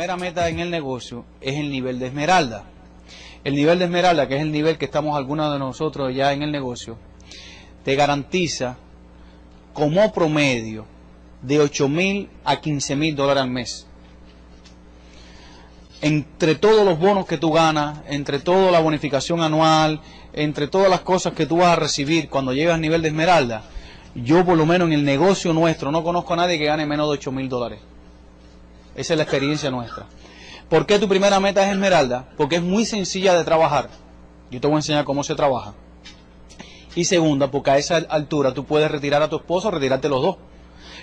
primera meta en el negocio es el nivel de esmeralda. El nivel de esmeralda, que es el nivel que estamos algunos de nosotros ya en el negocio, te garantiza como promedio de 8 mil a 15 mil dólares al mes. Entre todos los bonos que tú ganas, entre toda la bonificación anual, entre todas las cosas que tú vas a recibir cuando llegas al nivel de esmeralda, yo por lo menos en el negocio nuestro no conozco a nadie que gane menos de 8 mil dólares. Esa es la experiencia nuestra. ¿Por qué tu primera meta es esmeralda? Porque es muy sencilla de trabajar. Yo te voy a enseñar cómo se trabaja. Y segunda, porque a esa altura tú puedes retirar a tu esposo o retirarte los dos.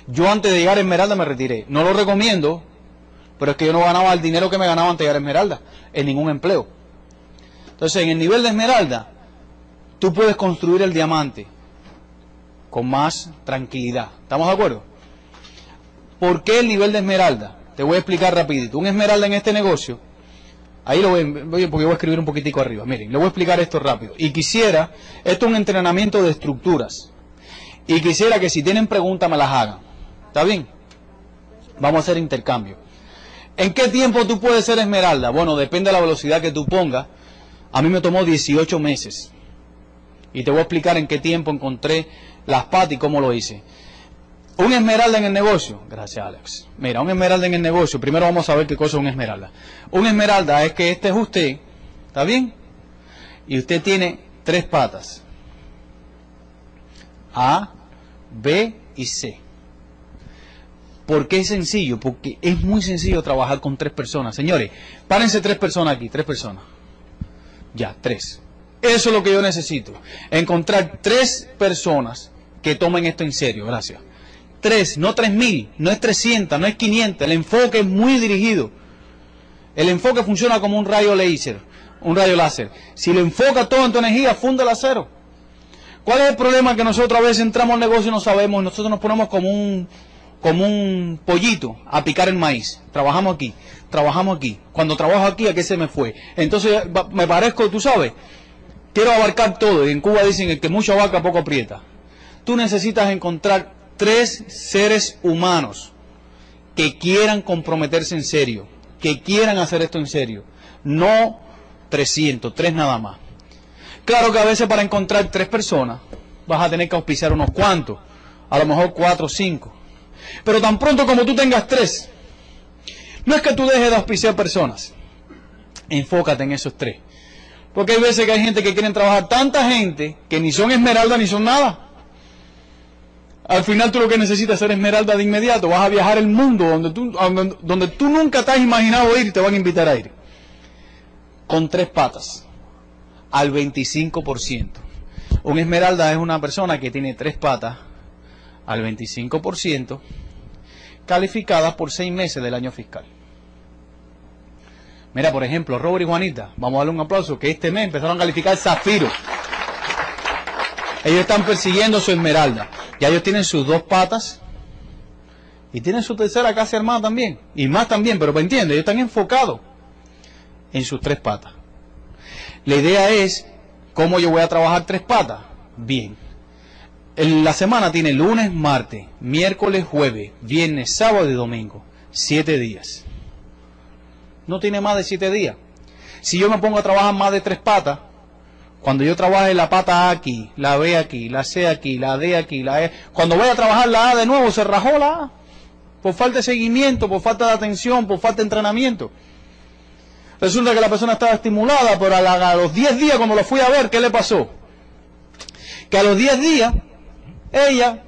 Yo antes de llegar a Esmeralda me retiré. No lo recomiendo, pero es que yo no ganaba el dinero que me ganaba antes de llegar a Esmeralda, en ningún empleo. Entonces, en el nivel de Esmeralda, tú puedes construir el diamante con más tranquilidad. ¿Estamos de acuerdo? ¿Por qué el nivel de Esmeralda? Te voy a explicar rapidito. Un Esmeralda en este negocio Ahí lo voy, porque voy a escribir un poquitico arriba. Miren, le voy a explicar esto rápido. Y quisiera, esto es un entrenamiento de estructuras. Y quisiera que si tienen preguntas me las hagan. ¿Está bien? Vamos a hacer intercambio. ¿En qué tiempo tú puedes ser esmeralda? Bueno, depende de la velocidad que tú pongas. A mí me tomó 18 meses. Y te voy a explicar en qué tiempo encontré las patas y cómo lo hice. Un esmeralda en el negocio. Gracias, Alex. Mira, un esmeralda en el negocio. Primero vamos a ver qué cosa es un esmeralda. Un esmeralda es que este es usted. ¿Está bien? Y usted tiene tres patas. A, B y C. ¿Por qué es sencillo? Porque es muy sencillo trabajar con tres personas. Señores, párense tres personas aquí, tres personas. Ya, tres. Eso es lo que yo necesito. Encontrar tres personas que tomen esto en serio. Gracias. Tres, no tres mil, no es 300, no es 500. El enfoque es muy dirigido. El enfoque funciona como un rayo láser. Un rayo láser. Si lo enfoca todo en tu energía, funde el acero. ¿Cuál es el problema? Que nosotros a veces entramos al negocio y no sabemos. Nosotros nos ponemos como un, como un pollito a picar el maíz. Trabajamos aquí, trabajamos aquí. Cuando trabajo aquí, ¿a qué se me fue? Entonces me parezco, tú sabes, quiero abarcar todo. Y en Cuba dicen que mucha vaca poco aprieta. Tú necesitas encontrar tres seres humanos que quieran comprometerse en serio, que quieran hacer esto en serio. No 300, tres nada más. Claro que a veces para encontrar tres personas vas a tener que auspiciar unos cuantos, a lo mejor cuatro o cinco. Pero tan pronto como tú tengas tres, no es que tú dejes de auspiciar personas, enfócate en esos tres. Porque hay veces que hay gente que quieren trabajar tanta gente que ni son esmeralda ni son nada. Al final tú lo que necesitas es ser esmeralda de inmediato. Vas a viajar el mundo donde tú, donde tú nunca te has imaginado ir y te van a invitar a ir. Con tres patas. Al 25%. Un esmeralda es una persona que tiene tres patas al 25% calificadas por seis meses del año fiscal. Mira, por ejemplo, Robert y Juanita, vamos a darle un aplauso, que este mes empezaron a calificar Zafiro. Ellos están persiguiendo su esmeralda. Ya ellos tienen sus dos patas y tienen su tercera casi armada también. Y más también, pero me entiende, ellos están enfocados en sus tres patas. La idea es, ¿cómo yo voy a trabajar tres patas? Bien. En la semana tiene lunes, martes, miércoles, jueves, viernes, sábado y domingo. Siete días. No tiene más de siete días. Si yo me pongo a trabajar más de tres patas, cuando yo trabaje la pata A aquí, la B aquí, la C aquí, la D aquí, la E, cuando voy a trabajar la A de nuevo, se rajó la A. Por falta de seguimiento, por falta de atención, por falta de entrenamiento. Resulta que la persona estaba estimulada, pero a, los 10 días, cuando lo fui a ver, ¿qué le pasó? Que a los 10 días, ella,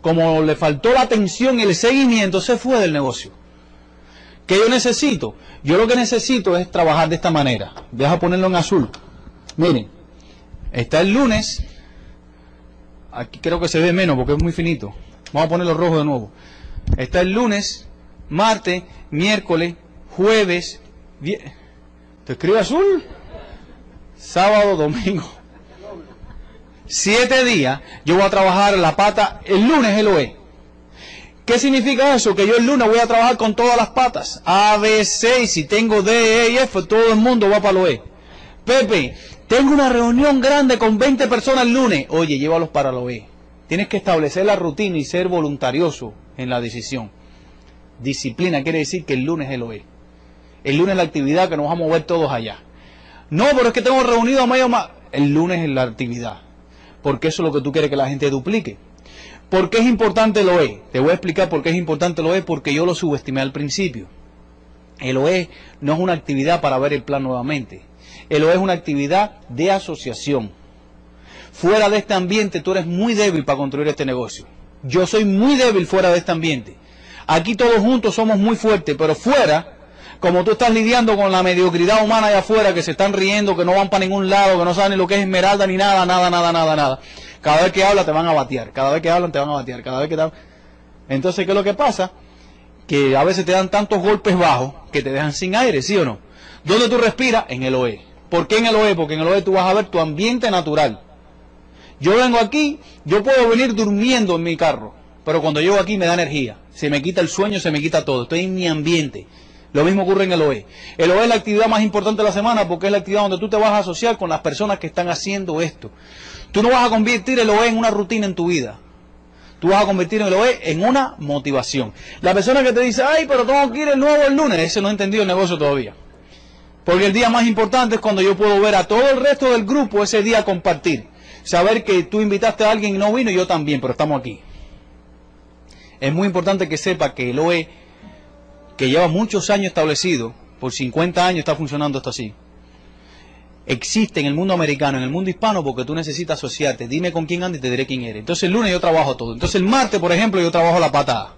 como le faltó la atención y el seguimiento, se fue del negocio. ¿Qué yo necesito? Yo lo que necesito es trabajar de esta manera. Deja ponerlo en azul. Miren, Está el lunes. Aquí creo que se ve menos porque es muy finito. Vamos a ponerlo rojo de nuevo. Está el lunes, martes, miércoles, jueves, ¿Te escribe azul? Sábado, domingo. Siete días yo voy a trabajar la pata. El lunes el OE. ¿Qué significa eso? Que yo el lunes voy a trabajar con todas las patas. A, B, C, y si tengo D, E y F, todo el mundo va para el OE. Pepe, tengo una reunión grande con 20 personas el lunes. Oye, llévalos para lo B. Tienes que establecer la rutina y ser voluntarioso en la decisión. Disciplina quiere decir que el lunes es el OE. El lunes es la actividad que nos vamos a mover todos allá. No, pero es que tengo reunido a medio más. El lunes es la actividad. Porque eso es lo que tú quieres que la gente duplique. ¿Por qué es importante el OE? Te voy a explicar por qué es importante el OE, porque yo lo subestimé al principio. El OE no es una actividad para ver el plan nuevamente. El OE es una actividad de asociación. Fuera de este ambiente tú eres muy débil para construir este negocio. Yo soy muy débil fuera de este ambiente. Aquí todos juntos somos muy fuertes, pero fuera, como tú estás lidiando con la mediocridad humana allá afuera, que se están riendo, que no van para ningún lado, que no saben ni lo que es esmeralda, ni nada, nada, nada, nada, nada. Cada vez que hablan te van a batear, cada vez que hablan te van a batear, cada vez que te... Entonces, ¿qué es lo que pasa? Que a veces te dan tantos golpes bajos que te dejan sin aire, ¿sí o no? ¿Dónde tú respiras? En el OE. ¿Por qué en el OE? Porque en el OE tú vas a ver tu ambiente natural. Yo vengo aquí, yo puedo venir durmiendo en mi carro, pero cuando llego aquí me da energía. Se me quita el sueño, se me quita todo. Estoy en mi ambiente. Lo mismo ocurre en el OE. El OE es la actividad más importante de la semana porque es la actividad donde tú te vas a asociar con las personas que están haciendo esto. Tú no vas a convertir el OE en una rutina en tu vida. Tú vas a convertir el OE en una motivación. La persona que te dice, ay, pero tengo que ir el nuevo el lunes, ese no ha entendido el negocio todavía. Porque el día más importante es cuando yo puedo ver a todo el resto del grupo ese día compartir. Saber que tú invitaste a alguien y no vino y yo también, pero estamos aquí. Es muy importante que sepa que el OE, que lleva muchos años establecido, por 50 años está funcionando esto así, existe en el mundo americano, en el mundo hispano, porque tú necesitas asociarte. Dime con quién andas y te diré quién eres. Entonces el lunes yo trabajo todo. Entonces el martes, por ejemplo, yo trabajo la patada.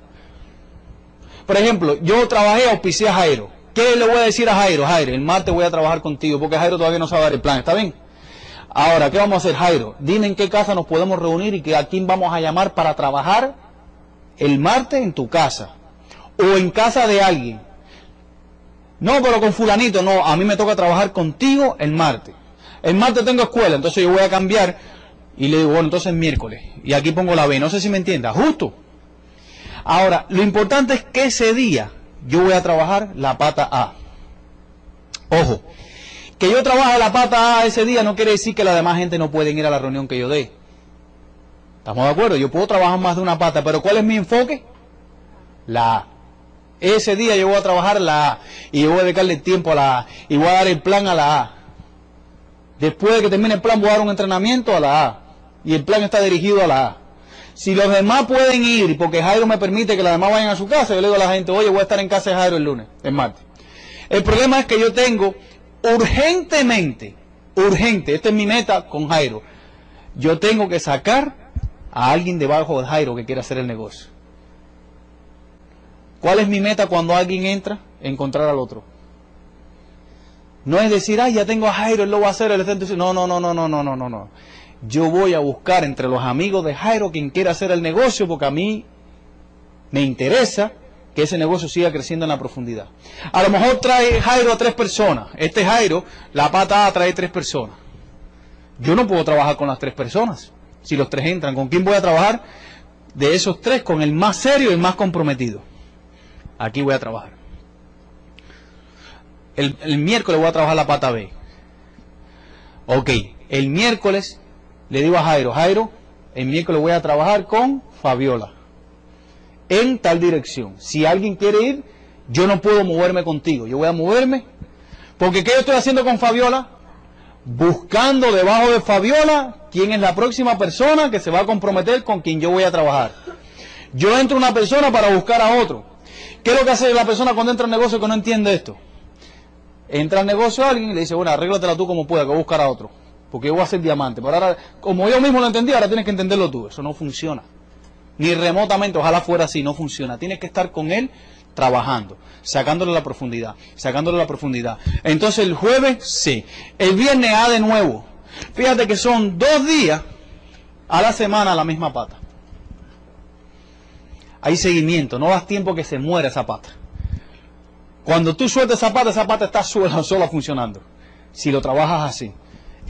Por ejemplo, yo trabajé, a Jairo. ¿Qué le voy a decir a Jairo? Jairo, el martes voy a trabajar contigo, porque Jairo todavía no sabe dar el plan. ¿Está bien? Ahora, ¿qué vamos a hacer, Jairo? Dime en qué casa nos podemos reunir y que a quién vamos a llamar para trabajar el martes en tu casa o en casa de alguien. No, pero con fulanito, no, a mí me toca trabajar contigo el martes. El martes tengo escuela, entonces yo voy a cambiar y le digo, bueno, entonces miércoles. Y aquí pongo la B, no sé si me entiendas, justo. Ahora, lo importante es que ese día yo voy a trabajar la pata A. Ojo, que yo trabaje la pata A ese día no quiere decir que la demás gente no pueden ir a la reunión que yo dé. ¿Estamos de acuerdo? Yo puedo trabajar más de una pata, pero ¿cuál es mi enfoque? La A. Ese día yo voy a trabajar la A y yo voy a dedicarle tiempo a la A y voy a dar el plan a la A. Después de que termine el plan voy a dar un entrenamiento a la A y el plan está dirigido a la A. Si los demás pueden ir, porque Jairo me permite que los demás vayan a su casa, yo le digo a la gente, oye, voy a estar en casa de Jairo el lunes, el martes. El problema es que yo tengo urgentemente, urgente, esta es mi meta con Jairo, yo tengo que sacar a alguien debajo de Jairo que quiera hacer el negocio. ¿Cuál es mi meta cuando alguien entra? Encontrar al otro. No es decir, ay, ya tengo a Jairo, él lo va a hacer, él está No, no, no, no, no, no, no, no. Yo voy a buscar entre los amigos de Jairo quien quiera hacer el negocio porque a mí me interesa que ese negocio siga creciendo en la profundidad. A lo mejor trae Jairo a tres personas. Este Jairo, la pata A trae tres personas. Yo no puedo trabajar con las tres personas. Si los tres entran, ¿con quién voy a trabajar? De esos tres, con el más serio y el más comprometido. Aquí voy a trabajar. El, miércoles voy a trabajar la pata B. Ok, el miércoles le digo a Jairo, Jairo, el miércoles voy a trabajar con Fabiola. En tal dirección. Si alguien quiere ir, yo no puedo moverme contigo. Yo voy a moverme. Porque ¿qué yo estoy haciendo con Fabiola? Buscando debajo de Fabiola quién es la próxima persona que se va a comprometer con quien yo voy a trabajar. Yo entro una persona para buscar a otro. ¿Qué es lo que hace la persona cuando entra al negocio que no entiende esto? Entra al negocio a alguien y le dice, bueno, arréglatela tú como puedas, que voy a buscar a otro. Porque yo voy a ser diamante. Pero ahora, como yo mismo lo entendí, ahora tienes que entenderlo tú. Eso no funciona. Ni remotamente, ojalá fuera así, no funciona. Tienes que estar con él trabajando, sacándole la profundidad, sacándole la profundidad. Entonces el jueves, sí. El viernes A de nuevo. Fíjate que son dos días a la semana la misma pata. Hay seguimiento, no das tiempo que se muera esa pata. Cuando tú sueltas esa pata, esa pata está sola, sola funcionando. Si lo trabajas así.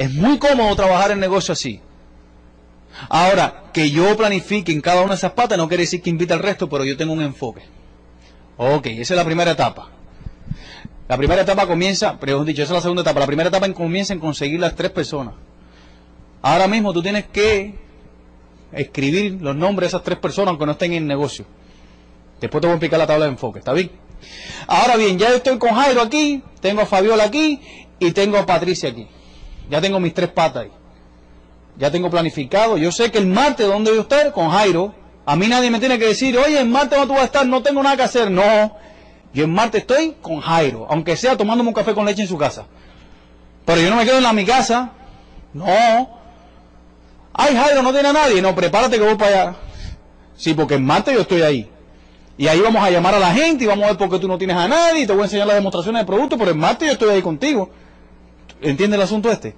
Es muy cómodo trabajar el negocio así. Ahora, que yo planifique en cada una de esas patas no quiere decir que invite al resto, pero yo tengo un enfoque. Ok, esa es la primera etapa. La primera etapa comienza, pero dicho, esa es la segunda etapa. La primera etapa comienza en conseguir las tres personas. Ahora mismo tú tienes que escribir los nombres de esas tres personas aunque no estén en el negocio. Después te voy a explicar la tabla de enfoque, ¿está bien? Ahora bien, ya estoy con Jairo aquí, tengo a Fabiola aquí y tengo a Patricia aquí. Ya tengo mis tres patas ahí. Ya tengo planificado. Yo sé que el martes, ¿dónde voy a estar? Con Jairo. A mí nadie me tiene que decir, oye, el martes no tú vas a estar, no tengo nada que hacer. No. Yo el martes estoy con Jairo, aunque sea tomándome un café con leche en su casa. Pero yo no me quedo en la, mi casa. No. Ay, Jairo, no tiene a nadie. No, prepárate que voy para allá. Sí, porque el martes yo estoy ahí. Y ahí vamos a llamar a la gente y vamos a ver por qué tú no tienes a nadie y te voy a enseñar las demostraciones de producto, pero el martes yo estoy ahí contigo. ¿Entiendes el asunto este?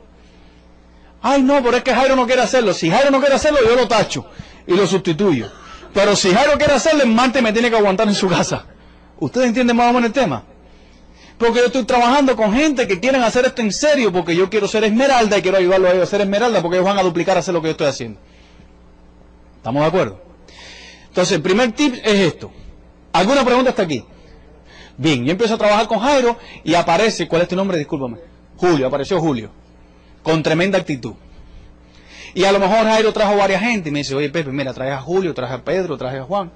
Ay, no, pero es que Jairo no quiere hacerlo. Si Jairo no quiere hacerlo, yo lo tacho y lo sustituyo. Pero si Jairo quiere hacerlo, el martes me tiene que aguantar en su casa. ¿Ustedes entienden más o menos el tema? Porque yo estoy trabajando con gente que quieren hacer esto en serio, porque yo quiero ser esmeralda y quiero ayudarlos a ellos a ser esmeralda, porque ellos van a duplicar a hacer lo que yo estoy haciendo. ¿Estamos de acuerdo? Entonces, el primer tip es esto. ¿Alguna pregunta hasta aquí? Bien, yo empiezo a trabajar con Jairo y aparece, ¿cuál es tu nombre? Discúlpame. Julio, apareció Julio. Con tremenda actitud. Y a lo mejor Jairo trajo varias gente y me dice, oye Pepe, mira, traje a Julio, traje a Pedro, traje a Juan.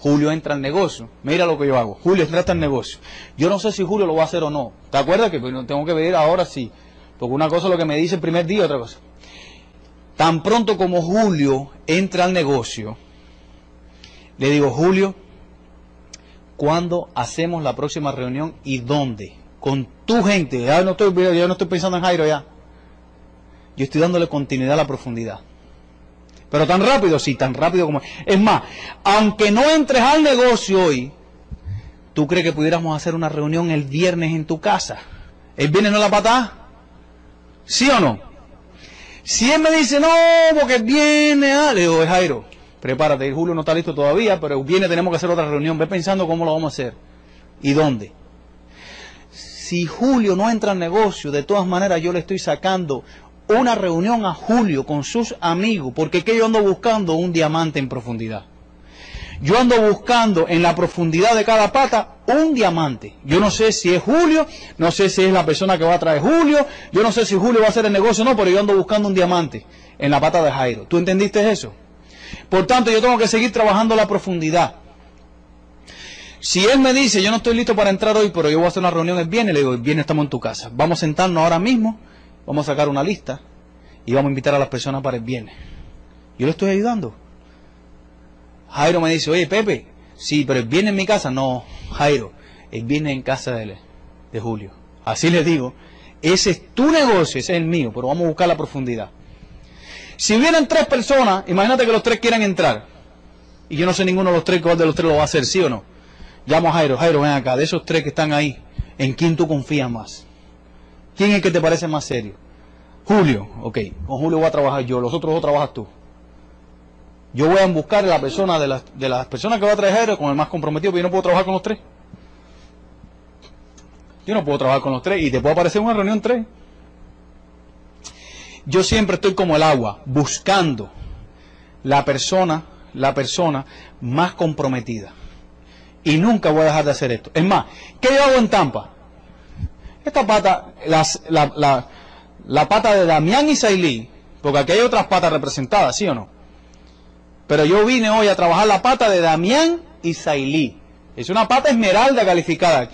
Julio entra al negocio. Mira lo que yo hago. Julio entra al negocio. Yo no sé si Julio lo va a hacer o no. ¿Te acuerdas que tengo que ver ahora sí? Porque una cosa es lo que me dice el primer día, otra cosa. Tan pronto como Julio entra al negocio, le digo, Julio, ¿cuándo hacemos la próxima reunión y dónde? Con tu gente. Ya no estoy, ya no estoy pensando en Jairo ya. Yo estoy dándole continuidad a la profundidad. Pero tan rápido, sí, tan rápido como... Es más, aunque no entres al negocio hoy, ¿tú crees que pudiéramos hacer una reunión el viernes en tu casa? ¿El viernes no la patada? ¿Sí o no? Si él me dice, no, porque viene, ah, le Jairo, prepárate, Julio no está listo todavía, pero viene, tenemos que hacer otra reunión, ve pensando cómo lo vamos a hacer y dónde. Si Julio no entra al negocio, de todas maneras yo le estoy sacando una reunión a Julio con sus amigos, porque que yo ando buscando un diamante en profundidad. Yo ando buscando en la profundidad de cada pata un diamante. Yo no sé si es Julio, no sé si es la persona que va a traer Julio, yo no sé si Julio va a hacer el negocio o no, pero yo ando buscando un diamante en la pata de Jairo. ¿Tú entendiste eso? Por tanto, yo tengo que seguir trabajando la profundidad. Si él me dice, yo no estoy listo para entrar hoy, pero yo voy a hacer una reunión el viernes, le digo, el estamos en tu casa. Vamos a sentarnos ahora mismo, vamos a sacar una lista y vamos a invitar a las personas para el viernes. Yo le estoy ayudando. Jairo me dice, oye Pepe, sí, pero el viernes en mi casa. No, Jairo, el viernes en casa de, de Julio. Así le digo, ese es tu negocio, ese es el mío, pero vamos a buscar la profundidad. Si vienen tres personas, imagínate que los tres quieran entrar. Y yo no sé ninguno de los tres cuál de los tres lo va a hacer, ¿sí o no? Llamo a Jairo, Jairo, ven acá, de esos tres que están ahí, ¿en quién tú confías más? ¿Quién es el que te parece más serio? Julio, ok, con Julio voy a trabajar yo, los otros dos trabajas tú. Yo voy a buscar a la persona de las, de personas que va a traer Jairo con el más comprometido, pero yo no puedo trabajar con los tres. Yo no puedo trabajar con los tres y te puedo aparecer una reunión tres. Yo siempre estoy como el agua, buscando la persona, la persona más comprometida. Y nunca voy a dejar de hacer esto. Es más, ¿qué yo hago en Tampa? Esta pata, la, la, pata de Damián y Sailí, porque aquí hay otras patas representadas, ¿sí o no? Pero yo vine hoy a trabajar la pata de Damián y Sailí. Es una pata esmeralda calificada.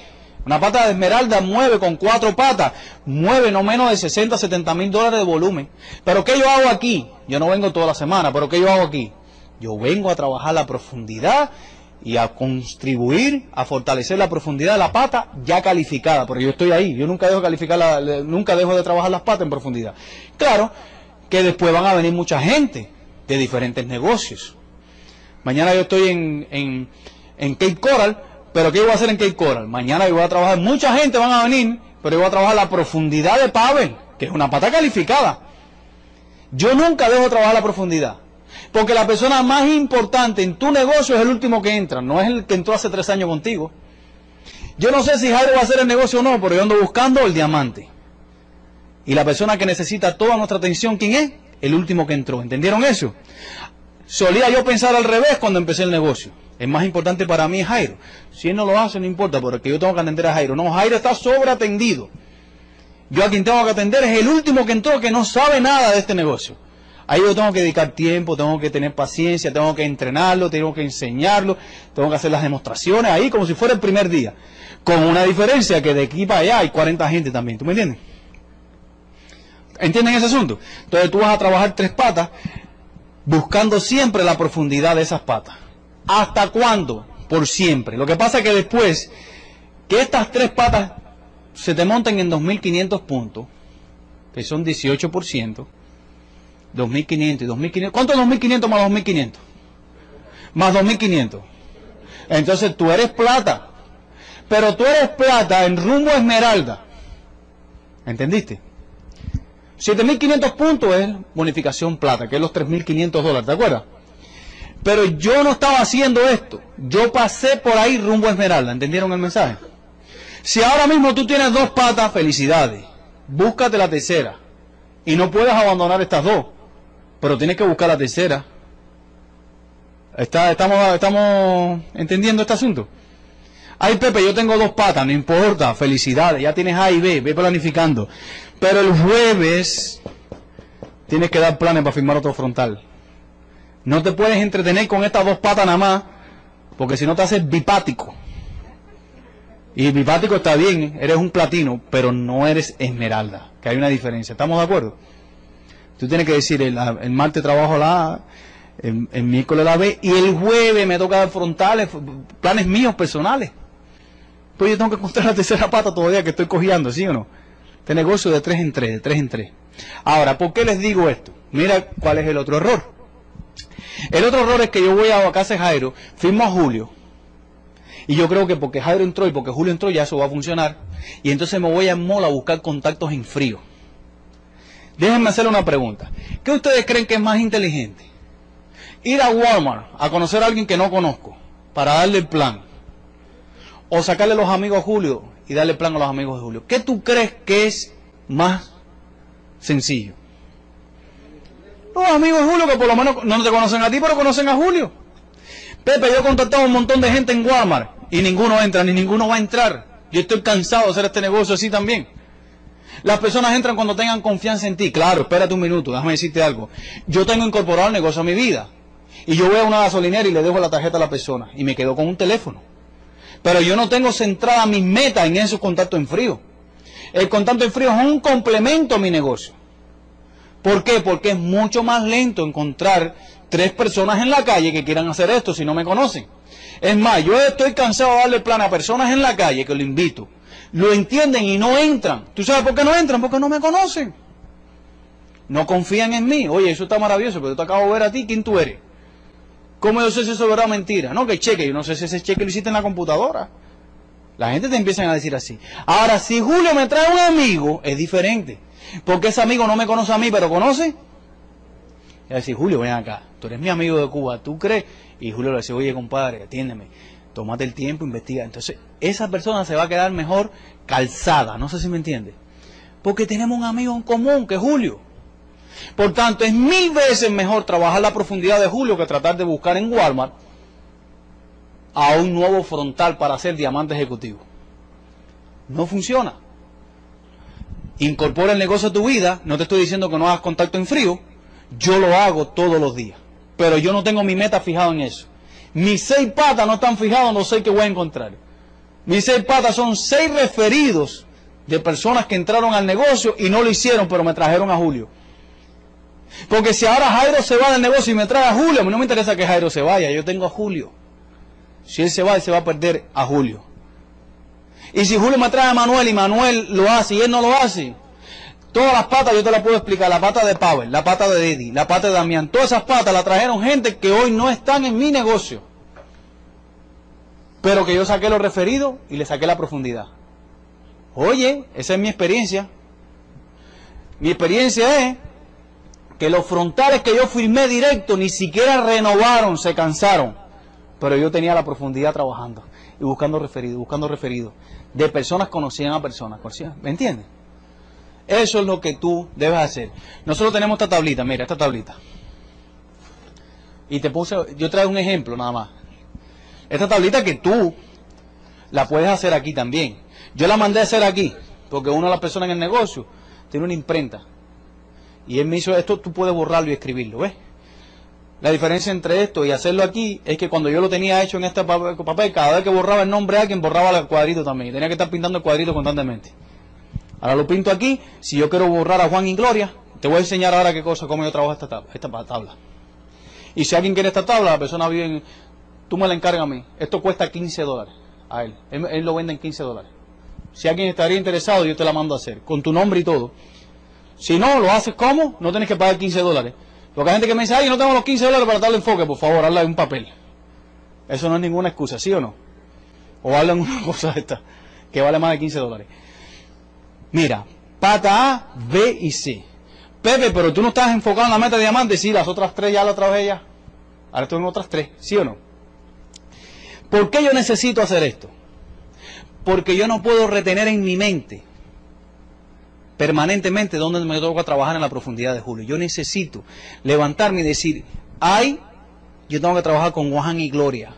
Una pata de esmeralda mueve con cuatro patas, mueve no menos de 60, 70 mil dólares de volumen. Pero ¿qué yo hago aquí? Yo no vengo toda la semana, pero ¿qué yo hago aquí? Yo vengo a trabajar la profundidad y a contribuir a fortalecer la profundidad de la pata ya calificada, porque yo estoy ahí, yo nunca dejo calificar la, nunca dejo de trabajar las patas en profundidad. Claro que después van a venir mucha gente de diferentes negocios. Mañana yo estoy en, en, en Cape Coral, pero ¿qué voy a hacer en Cape Coral? Mañana yo voy a trabajar, mucha gente van a venir, pero yo voy a trabajar la profundidad de Pavel, que es una pata calificada. Yo nunca dejo de trabajar la profundidad. Porque la persona más importante en tu negocio es el último que entra, no es el que entró hace tres años contigo. Yo no sé si Jairo va a hacer el negocio o no, pero yo ando buscando el diamante. Y la persona que necesita toda nuestra atención, ¿quién es? El último que entró. ¿Entendieron eso? Solía yo pensar al revés cuando empecé el negocio. Es más importante para mí Jairo. Si él no lo hace, no importa, porque yo tengo que atender a Jairo. No, Jairo está sobreatendido. Yo a quien tengo que atender es el último que entró que no sabe nada de este negocio. Ahí yo tengo que dedicar tiempo, tengo que tener paciencia, tengo que entrenarlo, tengo que enseñarlo, tengo que hacer las demostraciones ahí como si fuera el primer día. Con una diferencia que de aquí para allá hay 40 gente también. ¿Tú me entiendes? ¿Entienden ese asunto? Entonces tú vas a trabajar tres patas buscando siempre la profundidad de esas patas. ¿Hasta cuándo? Por siempre. Lo que pasa es que después que estas tres patas se te monten en 2.500 puntos, que son 18%, 2.500 y 2.500. ¿Cuánto es 2.500 más 2.500? Más 2.500. Entonces tú eres plata. Pero tú eres plata en rumbo esmeralda. ¿Entendiste? 7.500 puntos es bonificación plata, que es los 3.500 dólares, ¿te acuerdas? Pero yo no estaba haciendo esto. Yo pasé por ahí rumbo Esmeralda. ¿Entendieron el mensaje? Si ahora mismo tú tienes dos patas, felicidades. Búscate la tercera. Y no puedes abandonar estas dos. Pero tienes que buscar la tercera. ¿Está, estamos, ¿Estamos entendiendo este asunto? Ay, Pepe, yo tengo dos patas, no importa, felicidades, ya tienes A y B, ve planificando. Pero el jueves tienes que dar planes para firmar otro frontal. No te puedes entretener con estas dos patas nada más, porque si no te haces bipático. Y bipático está bien, eres un platino, pero no eres esmeralda, que hay una diferencia. ¿Estamos de acuerdo? Tú tienes que decir, el, martes trabajo la A, el, el, miércoles la B, y el jueves me toca frontales, planes míos personales. Pues yo tengo que encontrar la tercera pata todavía que estoy cogiendo, ¿sí o no? Este negocio de tres en tres, de tres en tres. Ahora, ¿por qué les digo esto? Mira cuál es el otro error. El otro error es que yo voy a casa de Jairo, firmo a Julio, y yo creo que porque Jairo entró y porque Julio entró ya eso va a funcionar, y entonces me voy a Mola a buscar contactos en frío. Déjenme hacerle una pregunta. ¿Qué ustedes creen que es más inteligente? Ir a Walmart a conocer a alguien que no conozco para darle el plan. O sacarle los amigos a Julio y darle plan a los amigos de Julio. ¿Qué tú crees que es más sencillo? Los amigos de Julio que por lo menos no te conocen a ti, pero conocen a Julio. Pepe, yo he contactado a un montón de gente en Walmart y ninguno entra, ni ninguno va a entrar. Yo estoy cansado de hacer este negocio así también. Las personas entran cuando tengan confianza en ti. Claro, espérate un minuto, déjame decirte algo. Yo tengo incorporado el negocio a mi vida. Y yo voy a una gasolinera y le dejo la tarjeta a la persona. Y me quedo con un teléfono. Pero yo no tengo centrada mis metas en esos contactos en frío. El contacto en frío es un complemento a mi negocio. ¿Por qué? Porque es mucho más lento encontrar tres personas en la calle que quieran hacer esto si no me conocen. Es más, yo estoy cansado de darle plan a personas en la calle que lo invito. Lo entienden y no entran. ¿Tú sabes por qué no entran? Porque no me conocen. No confían en mí. Oye, eso está maravilloso, pero yo te acabo de ver a ti. ¿Quién tú eres? ¿Cómo yo sé si eso es verdad o mentira? No, que cheque. Yo no sé si ese cheque lo hiciste en la computadora. La gente te empieza a decir así. Ahora, si Julio me trae un amigo, es diferente. Porque ese amigo no me conoce a mí, pero conoce. Y decir, Julio, ven acá. Tú eres mi amigo de Cuba. ¿Tú crees? Y Julio le dice, oye, compadre, atiéndeme. Tómate el tiempo, investiga. Entonces, esa persona se va a quedar mejor calzada. No sé si me entiende. Porque tenemos un amigo en común, que es Julio. Por tanto, es mil veces mejor trabajar la profundidad de Julio que tratar de buscar en Walmart a un nuevo frontal para ser diamante ejecutivo. No funciona. Incorpora el negocio a tu vida. No te estoy diciendo que no hagas contacto en frío. Yo lo hago todos los días. Pero yo no tengo mi meta fijada en eso. Mis seis patas no están fijadas en los seis que voy a encontrar. Mis seis patas son seis referidos de personas que entraron al negocio y no lo hicieron, pero me trajeron a Julio. Porque si ahora Jairo se va del negocio y me trae a Julio, a mí no me interesa que Jairo se vaya, yo tengo a Julio. Si él se va, él se va a perder a Julio. Y si Julio me trae a Manuel y Manuel lo hace y él no lo hace, todas las patas yo te las puedo explicar. La pata de Pavel, la pata de Eddie, la pata de Damián, todas esas patas las trajeron gente que hoy no están en mi negocio. Pero que yo saqué los referidos y le saqué la profundidad. Oye, esa es mi experiencia. Mi experiencia es que los frontales que yo firmé directo ni siquiera renovaron, se cansaron. Pero yo tenía la profundidad trabajando y buscando referidos, buscando referidos. De personas conocían a personas, ¿me entiendes? Eso es lo que tú debes hacer. Nosotros tenemos esta tablita, mira, esta tablita. Y te puse, yo traigo un ejemplo nada más. Esta tablita que tú la puedes hacer aquí también. Yo la mandé a hacer aquí, porque una de las personas en el negocio tiene una imprenta y él me hizo esto, tú puedes borrarlo y escribirlo, ¿ves? La diferencia entre esto y hacerlo aquí es que cuando yo lo tenía hecho en este papel, cada vez que borraba el nombre de alguien, borraba el cuadrito también. Tenía que estar pintando el cuadrito constantemente. Ahora lo pinto aquí. Si yo quiero borrar a Juan y Gloria, te voy a enseñar ahora qué cosa, cómo yo trabajo esta tabla. Esta tabla. Y si alguien quiere esta tabla, la persona vive en... Tú me la encargas a mí. Esto cuesta 15 dólares a él. él. lo vende en 15 dólares. Si alguien estaría interesado, yo te la mando a hacer. Con tu nombre y todo. Si no, lo haces como, no tienes que pagar 15 dólares. Porque hay gente que me dice, ay, no tengo los 15 dólares para darle enfoque, por favor, hazle un papel. Eso no es ninguna excusa, ¿sí o no? O hazle una cosa esta, que vale más de 15 dólares. Mira, pata A, B y C. Pepe, pero tú no estás enfocado en la meta de diamante, sí, las otras tres ya la trabajé ya. Ahora en otras tres, ¿sí o no? ¿Por qué yo necesito hacer esto? Porque yo no puedo retener en mi mente permanentemente donde me toca trabajar en la profundidad de Julio. Yo necesito levantarme y decir, ay, yo tengo que trabajar con Juan y Gloria.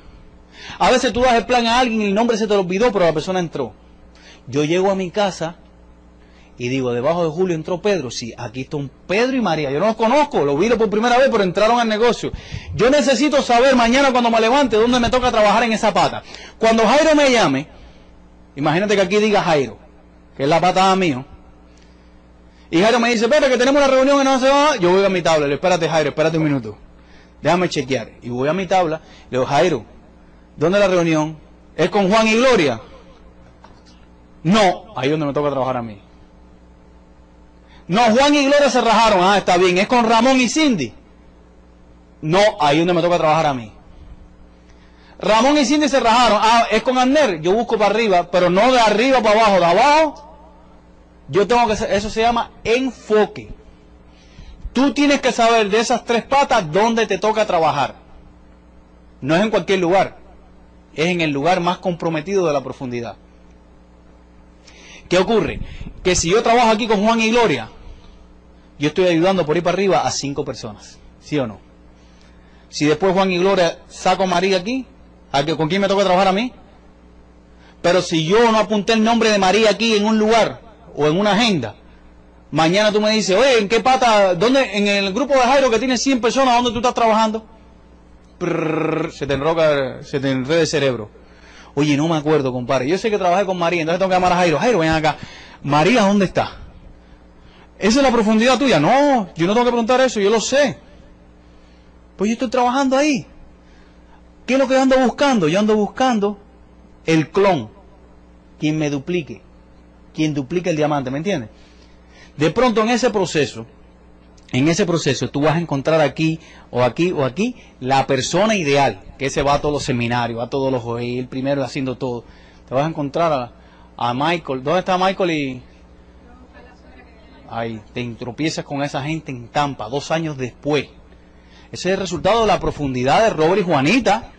A veces tú das el plan a alguien y el nombre se te olvidó, pero la persona entró. Yo llego a mi casa y digo, debajo de Julio entró Pedro. Sí, aquí están Pedro y María. Yo no los conozco, los vi por primera vez, pero entraron al negocio. Yo necesito saber mañana cuando me levante dónde me toca trabajar en esa pata. Cuando Jairo me llame, imagínate que aquí diga Jairo, que es la patada mío. Y Jairo me dice, Pepe, que tenemos una reunión y no se va. Yo voy a mi tabla. Le espérate, Jairo, espérate un minuto. Déjame chequear. Y voy a mi tabla. Le digo, Jairo, ¿dónde es la reunión? ¿Es con Juan y Gloria? No, ahí es donde me toca trabajar a mí. No, Juan y Gloria se rajaron. Ah, está bien. ¿Es con Ramón y Cindy? No, ahí donde me toca trabajar a mí. Ramón y Cindy se rajaron. Ah, es con Anner. Yo busco para arriba, pero no de arriba para abajo, de abajo yo tengo que eso se llama enfoque. Tú tienes que saber de esas tres patas dónde te toca trabajar. No es en cualquier lugar, es en el lugar más comprometido de la profundidad. ¿Qué ocurre? Que si yo trabajo aquí con Juan y Gloria, yo estoy ayudando por ir para arriba a cinco personas. ¿Sí o no? Si después Juan y Gloria saco a María aquí, ¿con quién me toca trabajar a mí? Pero si yo no apunté el nombre de María aquí en un lugar, o en una agenda, mañana tú me dices, oye, ¿en qué pata, dónde, en el grupo de Jairo que tiene 100 personas, ¿dónde tú estás trabajando? se te enroca, se te enreda el cerebro. Oye, no me acuerdo, compadre. Yo sé que trabajé con María, entonces tengo que llamar a Jairo. Jairo, ven acá. María, ¿dónde está? ¿Esa es la profundidad tuya? No, yo no tengo que preguntar eso, yo lo sé. Pues yo estoy trabajando ahí. ¿Qué es lo que ando buscando? Yo ando buscando el clon, quien me duplique quien duplica el diamante, ¿me entiendes? De pronto en ese proceso, en ese proceso tú vas a encontrar aquí o aquí o aquí la persona ideal, que se va a todos los seminarios, a todos los el primero haciendo todo. Te vas a encontrar a, Michael. ¿Dónde está Michael y Ahí, te tropiezas con esa gente en Tampa, dos años después. Ese es el resultado de la profundidad de Robert y Juanita.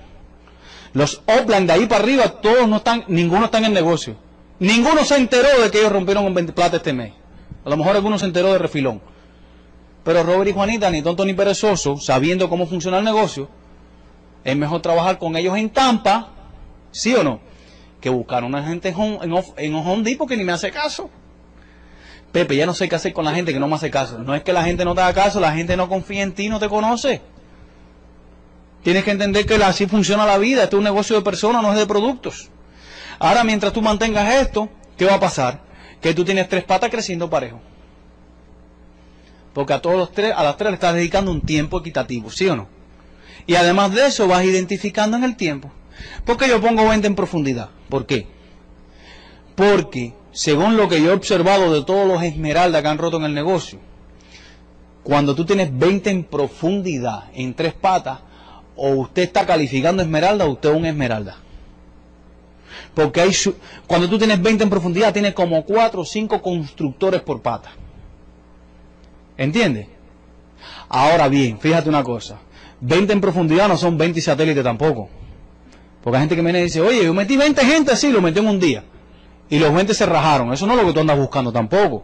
Los Oakland de ahí para arriba, todos no están, ninguno está en el negocio. Ninguno se enteró de que ellos rompieron un 20 plata este mes. A lo mejor alguno se enteró de refilón. Pero Robert y Juanita, ni tonto ni perezoso, sabiendo cómo funciona el negocio, es mejor trabajar con ellos en Tampa, ¿sí o no? Que buscar una gente en, en, Home Depot que ni me hace caso. Pepe, ya no sé qué hacer con la gente que no me hace caso. No es que la gente no te haga caso, la gente no confía en ti, no te conoce. Tienes que entender que así funciona la vida. Este es un negocio de personas, no es de productos. Ahora, mientras tú mantengas esto, ¿qué va a pasar? Que tú tienes tres patas creciendo parejo. Porque a todos los tres, a las tres le estás dedicando un tiempo equitativo, ¿sí o no? Y además de eso vas identificando en el tiempo. Porque yo pongo 20 en profundidad. ¿Por qué? Porque, según lo que yo he observado de todos los esmeraldas que han roto en el negocio, cuando tú tienes 20 en profundidad, en tres patas, o usted está calificando esmeralda o usted es un esmeralda. Porque hay, cuando tú tienes 20 en profundidad, tienes como 4 o 5 constructores por pata. ¿Entiendes? Ahora bien, fíjate una cosa. 20 en profundidad no son 20 satélites tampoco. Porque hay gente que viene y dice, oye, yo metí 20 gente así, lo metí en un día. Y los 20 se rajaron. Eso no es lo que tú andas buscando tampoco.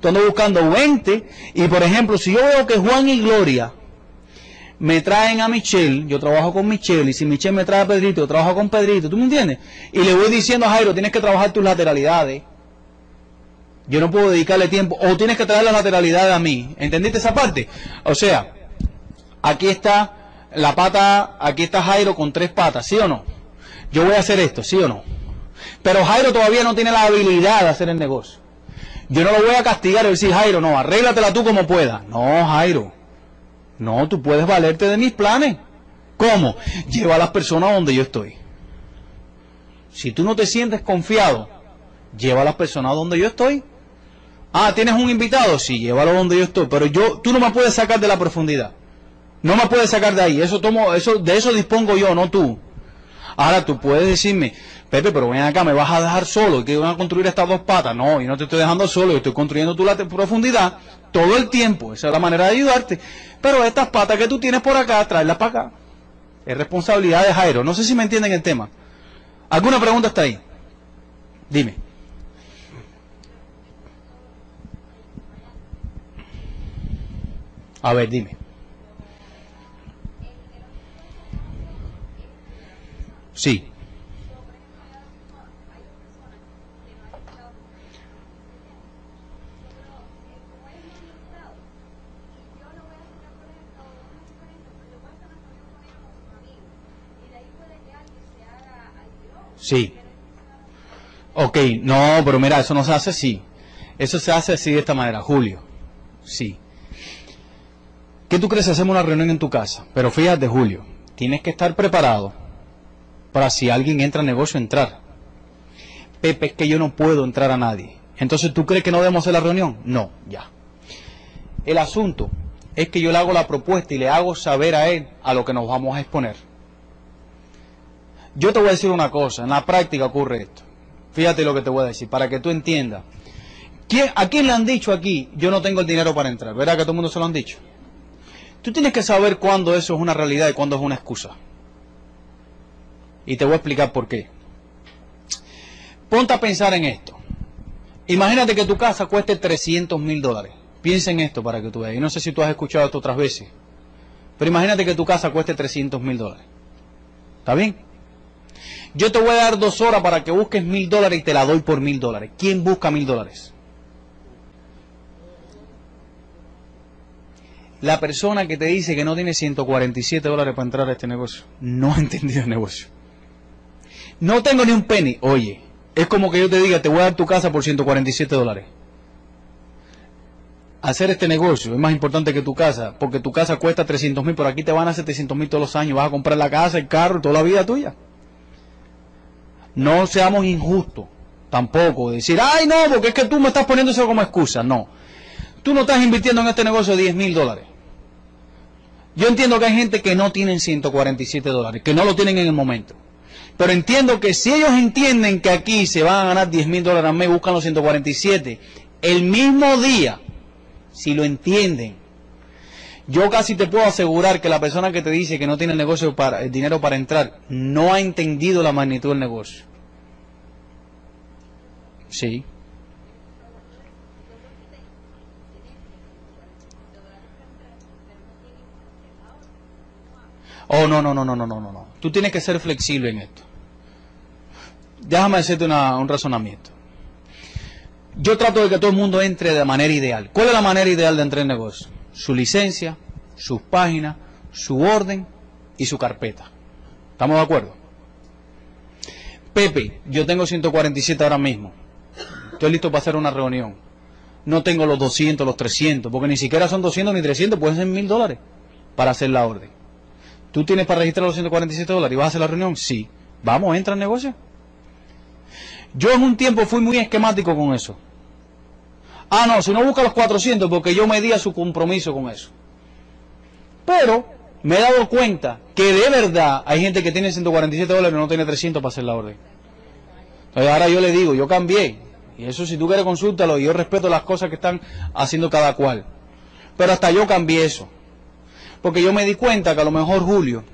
Tú andas buscando 20. Y por ejemplo, si yo veo que Juan y Gloria me traen a Michelle, yo trabajo con Michelle, y si Michelle me trae a Pedrito, yo trabajo con Pedrito, ¿tú me entiendes? Y le voy diciendo a Jairo, tienes que trabajar tus lateralidades. Yo no puedo dedicarle tiempo. O tienes que traer la lateralidad a mí. ¿Entendiste esa parte? O sea, aquí está la pata, aquí está Jairo con tres patas, ¿sí o no? Yo voy a hacer esto, ¿sí o no? Pero Jairo todavía no tiene la habilidad de hacer el negocio. Yo no lo voy a castigar y decir, Jairo, no, arréglatela tú como puedas. No, Jairo. No, tú puedes valerte de mis planes. ¿Cómo? Lleva a las personas donde yo estoy. Si tú no te sientes confiado, lleva a las personas donde yo estoy. Ah, ¿tienes un invitado? Sí, llévalo donde yo estoy. Pero yo, tú no me puedes sacar de la profundidad. No me puedes sacar de ahí. Eso tomo, eso, de eso dispongo yo, no tú. Ahora tú puedes decirme, Pepe, pero ven acá, me vas a dejar solo que van a construir estas dos patas. No, yo no te estoy dejando solo, yo estoy construyendo tu la profundidad todo el tiempo. Esa es la manera de ayudarte. Pero estas patas que tú tienes por acá, tráelas para acá. Es responsabilidad de Jairo. No sé si me entienden el tema. ¿Alguna pregunta está ahí? Dime. A ver, dime. Sí. Sí. Ok, no, pero mira, eso no se hace así. Eso se hace así de esta manera, Julio. Sí. ¿Qué tú crees si hacemos una reunión en tu casa? Pero fíjate, Julio, tienes que estar preparado para si alguien entra al negocio, entrar. Pepe, es que yo no puedo entrar a nadie. Entonces, ¿tú crees que no debemos hacer la reunión? No, ya. El asunto es que yo le hago la propuesta y le hago saber a él a lo que nos vamos a exponer. Yo te voy a decir una cosa, en la práctica ocurre esto. Fíjate lo que te voy a decir, para que tú entiendas. ¿A quién le han dicho aquí, yo no tengo el dinero para entrar? ¿Verdad que todo el mundo se lo han dicho? Tú tienes que saber cuándo eso es una realidad y cuándo es una excusa. Y te voy a explicar por qué. Ponte a pensar en esto. Imagínate que tu casa cueste 300 mil dólares. Piensa en esto para que tú veas. Y no sé si tú has escuchado esto otras veces. Pero imagínate que tu casa cueste 300 mil dólares. ¿Está bien? Yo te voy a dar dos horas para que busques mil dólares y te la doy por mil dólares. ¿Quién busca mil dólares? La persona que te dice que no tiene 147 dólares para entrar a este negocio no ha entendido el negocio. No tengo ni un penny. Oye, es como que yo te diga, te voy a dar tu casa por 147 dólares. Hacer este negocio es más importante que tu casa, porque tu casa cuesta 300 mil, por aquí te van a 700 mil todos los años, vas a comprar la casa, el carro, toda la vida tuya. No seamos injustos, tampoco, decir, ay no, porque es que tú me estás poniendo eso como excusa. No, tú no estás invirtiendo en este negocio 10 mil dólares. Yo entiendo que hay gente que no tienen 147 dólares, que no lo tienen en el momento. Pero entiendo que si ellos entienden que aquí se van a ganar 10 mil dólares al mes, buscan los 147, el mismo día, si lo entienden, yo casi te puedo asegurar que la persona que te dice que no tiene el negocio para el dinero para entrar no ha entendido la magnitud del negocio. Sí. Oh, no, no, no, no, no, no, no. Tú tienes que ser flexible en esto déjame hacerte un razonamiento. Yo trato de que todo el mundo entre de manera ideal. ¿Cuál es la manera ideal de entrar en negocio? Su licencia, sus páginas, su orden y su carpeta. ¿Estamos de acuerdo? Pepe, yo tengo 147 ahora mismo. Estoy listo para hacer una reunión. No tengo los 200, los 300, porque ni siquiera son 200 ni 300, pueden ser 1000 dólares para hacer la orden. ¿Tú tienes para registrar los 147 dólares y vas a hacer la reunión? Sí. Vamos, entra en negocio. Yo en un tiempo fui muy esquemático con eso. Ah, no, si no busca los 400 porque yo medía su compromiso con eso. Pero me he dado cuenta que de verdad hay gente que tiene 147 dólares y no tiene 300 para hacer la orden. Entonces ahora yo le digo, yo cambié. Y eso si tú quieres consúltalo y yo respeto las cosas que están haciendo cada cual. Pero hasta yo cambié eso. Porque yo me di cuenta que a lo mejor Julio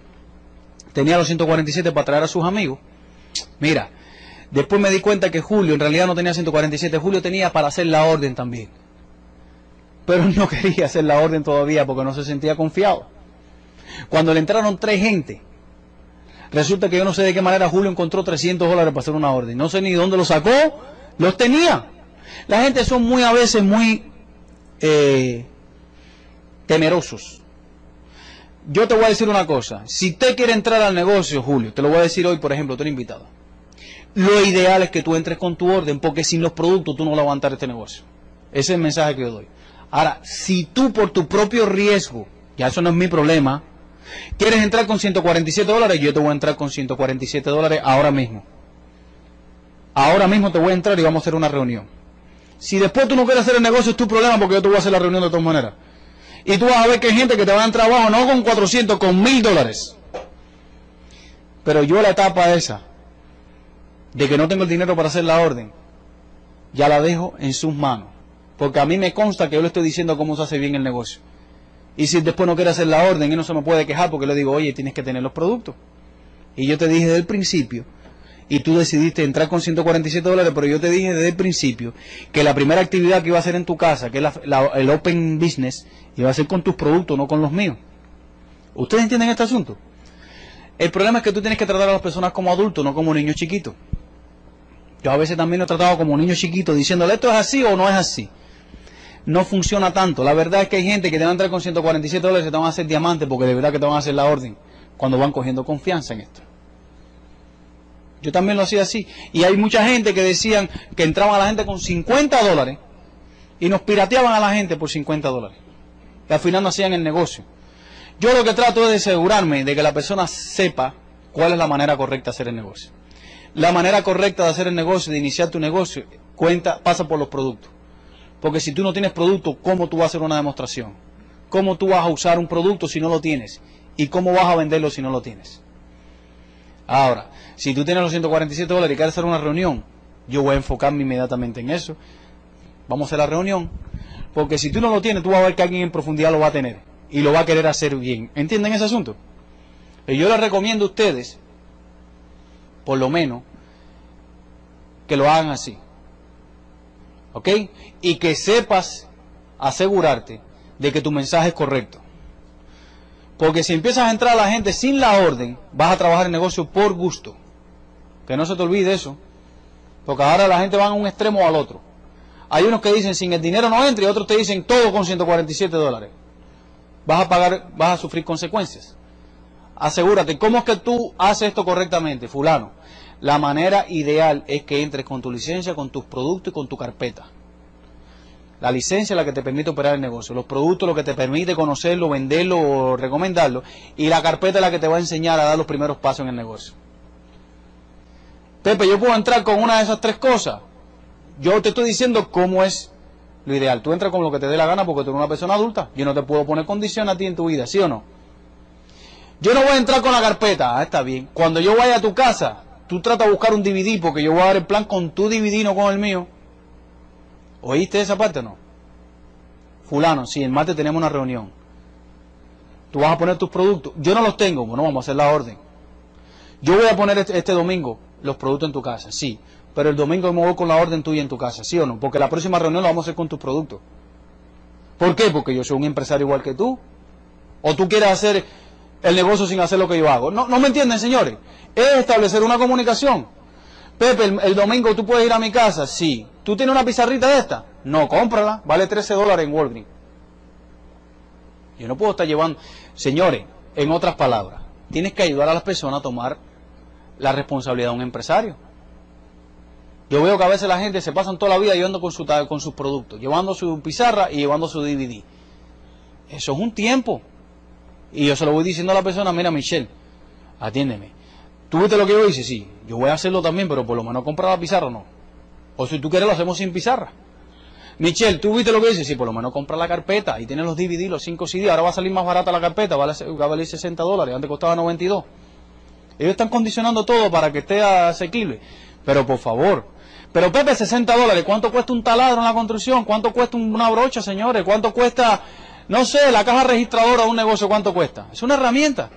tenía los 147 para traer a sus amigos. Mira, Después me di cuenta que Julio en realidad no tenía 147, Julio tenía para hacer la orden también. Pero no quería hacer la orden todavía porque no se sentía confiado. Cuando le entraron tres gente, resulta que yo no sé de qué manera Julio encontró 300 dólares para hacer una orden. No sé ni dónde lo sacó, los tenía. La gente son muy a veces muy eh, temerosos. Yo te voy a decir una cosa. Si usted quiere entrar al negocio, Julio, te lo voy a decir hoy, por ejemplo, tú eres invitado. Lo ideal es que tú entres con tu orden, porque sin los productos tú no vas a aguantar este negocio. Ese es el mensaje que yo doy. Ahora, si tú por tu propio riesgo, ya eso no es mi problema, quieres entrar con 147 dólares, yo te voy a entrar con 147 dólares ahora mismo. Ahora mismo te voy a entrar y vamos a hacer una reunión. Si después tú no quieres hacer el negocio es tu problema porque yo te voy a hacer la reunión de todas maneras. Y tú vas a ver que hay gente que te va a entrar abajo no con 400, con 1000 dólares. Pero yo la etapa esa, de que no tengo el dinero para hacer la orden, ya la dejo en sus manos. Porque a mí me consta que yo le estoy diciendo cómo se hace bien el negocio. Y si después no quiere hacer la orden, él no se me puede quejar porque le digo, oye, tienes que tener los productos. Y yo te dije desde el principio y tú decidiste entrar con 147 dólares, pero yo te dije desde el principio que la primera actividad que iba a hacer en tu casa, que es el Open Business, iba a ser con tus productos, no con los míos. ¿Ustedes entienden este asunto? El problema es que tú tienes que tratar a las personas como adultos, no como niños chiquitos. Yo a veces también lo he tratado como niños chiquitos, diciéndole esto es así o no es así. No funciona tanto. La verdad es que hay gente que te va a entrar con 147 dólares y te van a hacer diamantes porque de verdad que te van a hacer la orden cuando van cogiendo confianza en esto. Yo también lo hacía así. Y hay mucha gente que decían que entraban a la gente con 50 dólares y nos pirateaban a la gente por 50 dólares. Y al final no hacían el negocio. Yo lo que trato es de asegurarme de que la persona sepa cuál es la manera correcta de hacer el negocio. La manera correcta de hacer el negocio, de iniciar tu negocio, cuenta, pasa por los productos. Porque si tú no tienes producto, ¿cómo tú vas a hacer una demostración? ¿Cómo tú vas a usar un producto si no lo tienes? ¿Y cómo vas a venderlo si no lo tienes? Ahora, si tú tienes los 147 dólares y quieres hacer una reunión, yo voy a enfocarme inmediatamente en eso. Vamos a hacer la reunión. Porque si tú no lo tienes, tú vas a ver que alguien en profundidad lo va a tener. Y lo va a querer hacer bien. ¿Entienden ese asunto? Y yo les recomiendo a ustedes, por lo menos, que lo hagan así. ¿Ok? Y que sepas asegurarte de que tu mensaje es correcto. Porque si empiezas a entrar a la gente sin la orden, vas a trabajar el negocio por gusto. Que no se te olvide eso. Porque ahora la gente va a un extremo o al otro. Hay unos que dicen sin el dinero no entra y otros te dicen todo con 147 dólares. Vas a pagar, vas a sufrir consecuencias. Asegúrate, ¿cómo es que tú haces esto correctamente, fulano? La manera ideal es que entres con tu licencia, con tus productos y con tu carpeta. La licencia es la que te permite operar el negocio, los productos lo que te permite conocerlo, venderlo o recomendarlo, y la carpeta es la que te va a enseñar a dar los primeros pasos en el negocio. Pepe, yo puedo entrar con una de esas tres cosas. Yo te estoy diciendo cómo es lo ideal. Tú entras con lo que te dé la gana porque tú eres una persona adulta. Yo no te puedo poner condición a ti en tu vida, ¿sí o no? Yo no voy a entrar con la carpeta. Ah, está bien. Cuando yo vaya a tu casa, tú tratas de buscar un DVD porque yo voy a dar el plan con tu DVD, no con el mío. ¿Oíste esa parte o no? Fulano, si el martes tenemos una reunión, tú vas a poner tus productos. Yo no los tengo, bueno, vamos a hacer la orden. Yo voy a poner este, este, domingo los productos en tu casa, sí. Pero el domingo me voy con la orden tuya en tu casa, ¿sí o no? Porque la próxima reunión la vamos a hacer con tus productos. ¿Por qué? Porque yo soy un empresario igual que tú. O tú quieres hacer el negocio sin hacer lo que yo hago. No, no me entienden, señores. Es establecer una comunicación. Pepe, el, domingo tú puedes ir a mi casa. Sí. ¿Tú tienes una pizarrita de esta? No, cómprala. Vale 13 dólares en Walgreens. Yo no puedo estar llevando... Señores, en otras palabras, tienes que ayudar a las personas a tomar la responsabilidad de un empresario. Yo veo que a veces la gente se pasan toda la vida llevando con, su, con sus productos, llevando su pizarra y llevando su DVD. Eso es un tiempo. Y yo se lo voy diciendo a la persona, mira Michelle, atiéndeme. ¿Tú viste lo que yo hice? Sí. Yo voy a hacerlo también, pero por lo menos comprar la pizarra o no. O si tú quieres lo hacemos sin pizarra. Michelle, ¿tú viste lo que dice? Sí, por lo menos compra la carpeta y tienes los DVD, los 5 CD. Ahora va a salir más barata la carpeta, va a valer 60 dólares, antes costaba 92. Ellos están condicionando todo para que esté asequible. Pero por favor. Pero Pepe, 60 dólares. ¿Cuánto cuesta un taladro en la construcción? ¿Cuánto cuesta una brocha, señores? ¿Cuánto cuesta, no sé, la caja registradora de un negocio? ¿Cuánto cuesta? Es una herramienta.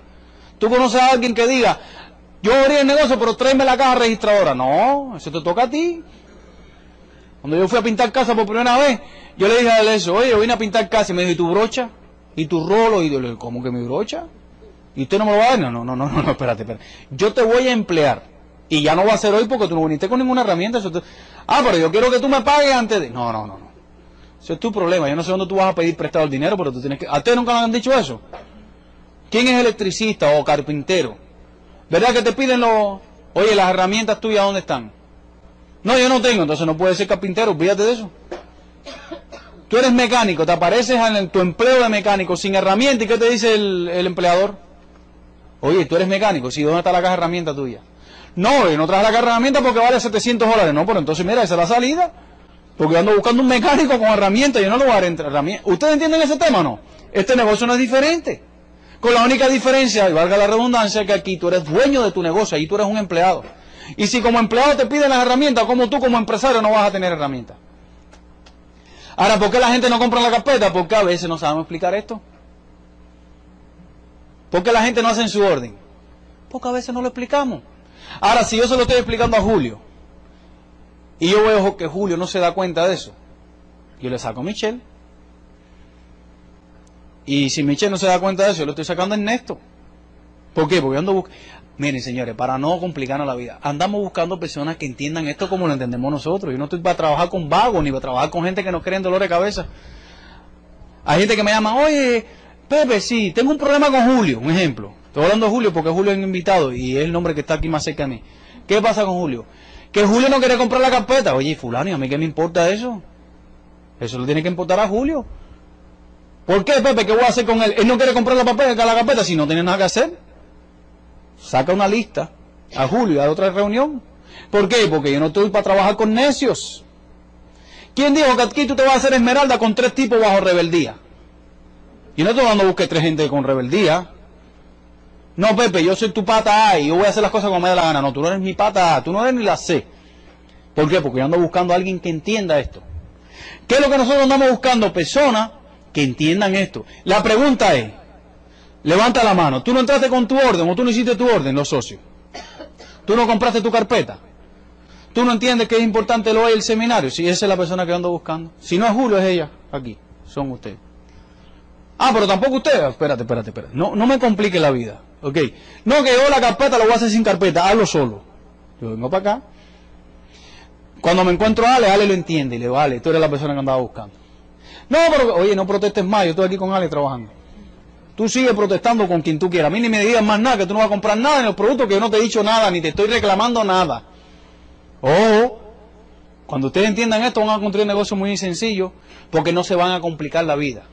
Tú conoces a alguien que diga, yo abrí el negocio, pero tráeme la caja registradora. No, eso te toca a ti. Cuando yo fui a pintar casa por primera vez, yo le dije a él eso, oye, yo vine a pintar casa y me dijo, ¿y tu brocha? ¿Y tu rolo? Y yo le dije, ¿cómo que mi brocha? ¿Y usted no me lo va a dar? No, no, no, no, no, espérate, espérate. Yo te voy a emplear. Y ya no va a ser hoy porque tú no viniste con ninguna herramienta. Ah, pero yo quiero que tú me pagues antes de... No, no, no, no. Eso es tu problema. Yo no sé dónde tú vas a pedir prestado el dinero, pero tú tienes que... ¿A ustedes nunca le han dicho eso? ¿Quién es electricista o carpintero? ¿Verdad que te piden los... Oye, las herramientas tuyas, ¿dónde están? No, yo no tengo, entonces no puedes ser carpintero, olvídate de eso. Tú eres mecánico, te apareces en tu empleo de mecánico sin herramienta y ¿qué te dice el, empleador? Oye, tú eres mecánico, sí, ¿dónde está la caja de herramienta tuya? No, yo no traes la caja de herramientas porque vale 700 dólares. No, pero entonces mira, esa es la salida. Porque ando buscando un mecánico con herramientas, yo no lo voy a herramientas. ¿Ustedes entienden ese tema o no? Este negocio no es diferente. Con la única diferencia, y valga la redundancia, que aquí tú eres dueño de tu negocio, ahí tú eres un empleado. Y si como empleado te piden las herramientas, como tú como empresario no vas a tener herramientas. Ahora, ¿por qué la gente no compra la carpeta? Porque a veces no sabemos explicar esto. ¿Por qué la gente no hace en su orden? Porque a veces no lo explicamos. Ahora, si yo se lo estoy explicando a Julio, y yo veo que Julio no se da cuenta de eso, yo le saco a Michelle. Y si Michelle no se da cuenta de eso, yo lo estoy sacando a Ernesto. ¿Por qué? Porque yo ando buscando... Miren, señores, para no complicarnos la vida, andamos buscando personas que entiendan esto como lo entendemos nosotros. Yo no estoy para trabajar con vagos, ni para trabajar con gente que no cree en dolor de cabeza. Hay gente que me llama, oye, Pepe, sí, tengo un problema con Julio, un ejemplo. Estoy hablando de Julio porque Julio es un invitado y es el nombre que está aquí más cerca de mí. ¿Qué pasa con Julio? Que Julio no quiere comprar la carpeta. Oye, fulano, ¿y a mí qué me importa eso? Eso le tiene que importar a Julio. ¿Por qué, Pepe? ¿Qué voy a hacer con él? Él no quiere comprar la, papel, la carpeta si no tiene nada que hacer saca una lista a Julio a otra reunión. ¿Por qué? Porque yo no estoy para trabajar con necios. ¿Quién dijo que aquí tú te vas a hacer esmeralda con tres tipos bajo rebeldía? Y no estoy dando busque tres gente con rebeldía. No, Pepe, yo soy tu pata A y yo voy a hacer las cosas como me da la gana. No, tú no eres mi pata A, tú no eres ni la C. ¿Por qué? Porque yo ando buscando a alguien que entienda esto. ¿Qué es lo que nosotros andamos buscando? Personas que entiendan esto. La pregunta es, Levanta la mano. ¿Tú no entraste con tu orden o tú no hiciste tu orden, los socios? ¿Tú no compraste tu carpeta? ¿Tú no entiendes que es importante lo hay el seminario? Si esa es la persona que ando buscando. Si no es Julio, es ella. Aquí. Son ustedes. Ah, pero tampoco ustedes. Espérate, espérate, espérate. No, no me complique la vida. Ok. No, que yo la carpeta lo voy a hacer sin carpeta. Hazlo solo. Yo vengo para acá. Cuando me encuentro a Ale, Ale lo entiende. Y le vale, tú eres la persona que andaba buscando. No, pero, oye, no protestes más. Yo estoy aquí con Ale trabajando. Tú sigues protestando con quien tú quieras. A mí ni me digas más nada, que tú no vas a comprar nada en los productos que yo no te he dicho nada, ni te estoy reclamando nada. Oh, cuando ustedes entiendan esto, van a construir un negocio muy sencillo, porque no se van a complicar la vida.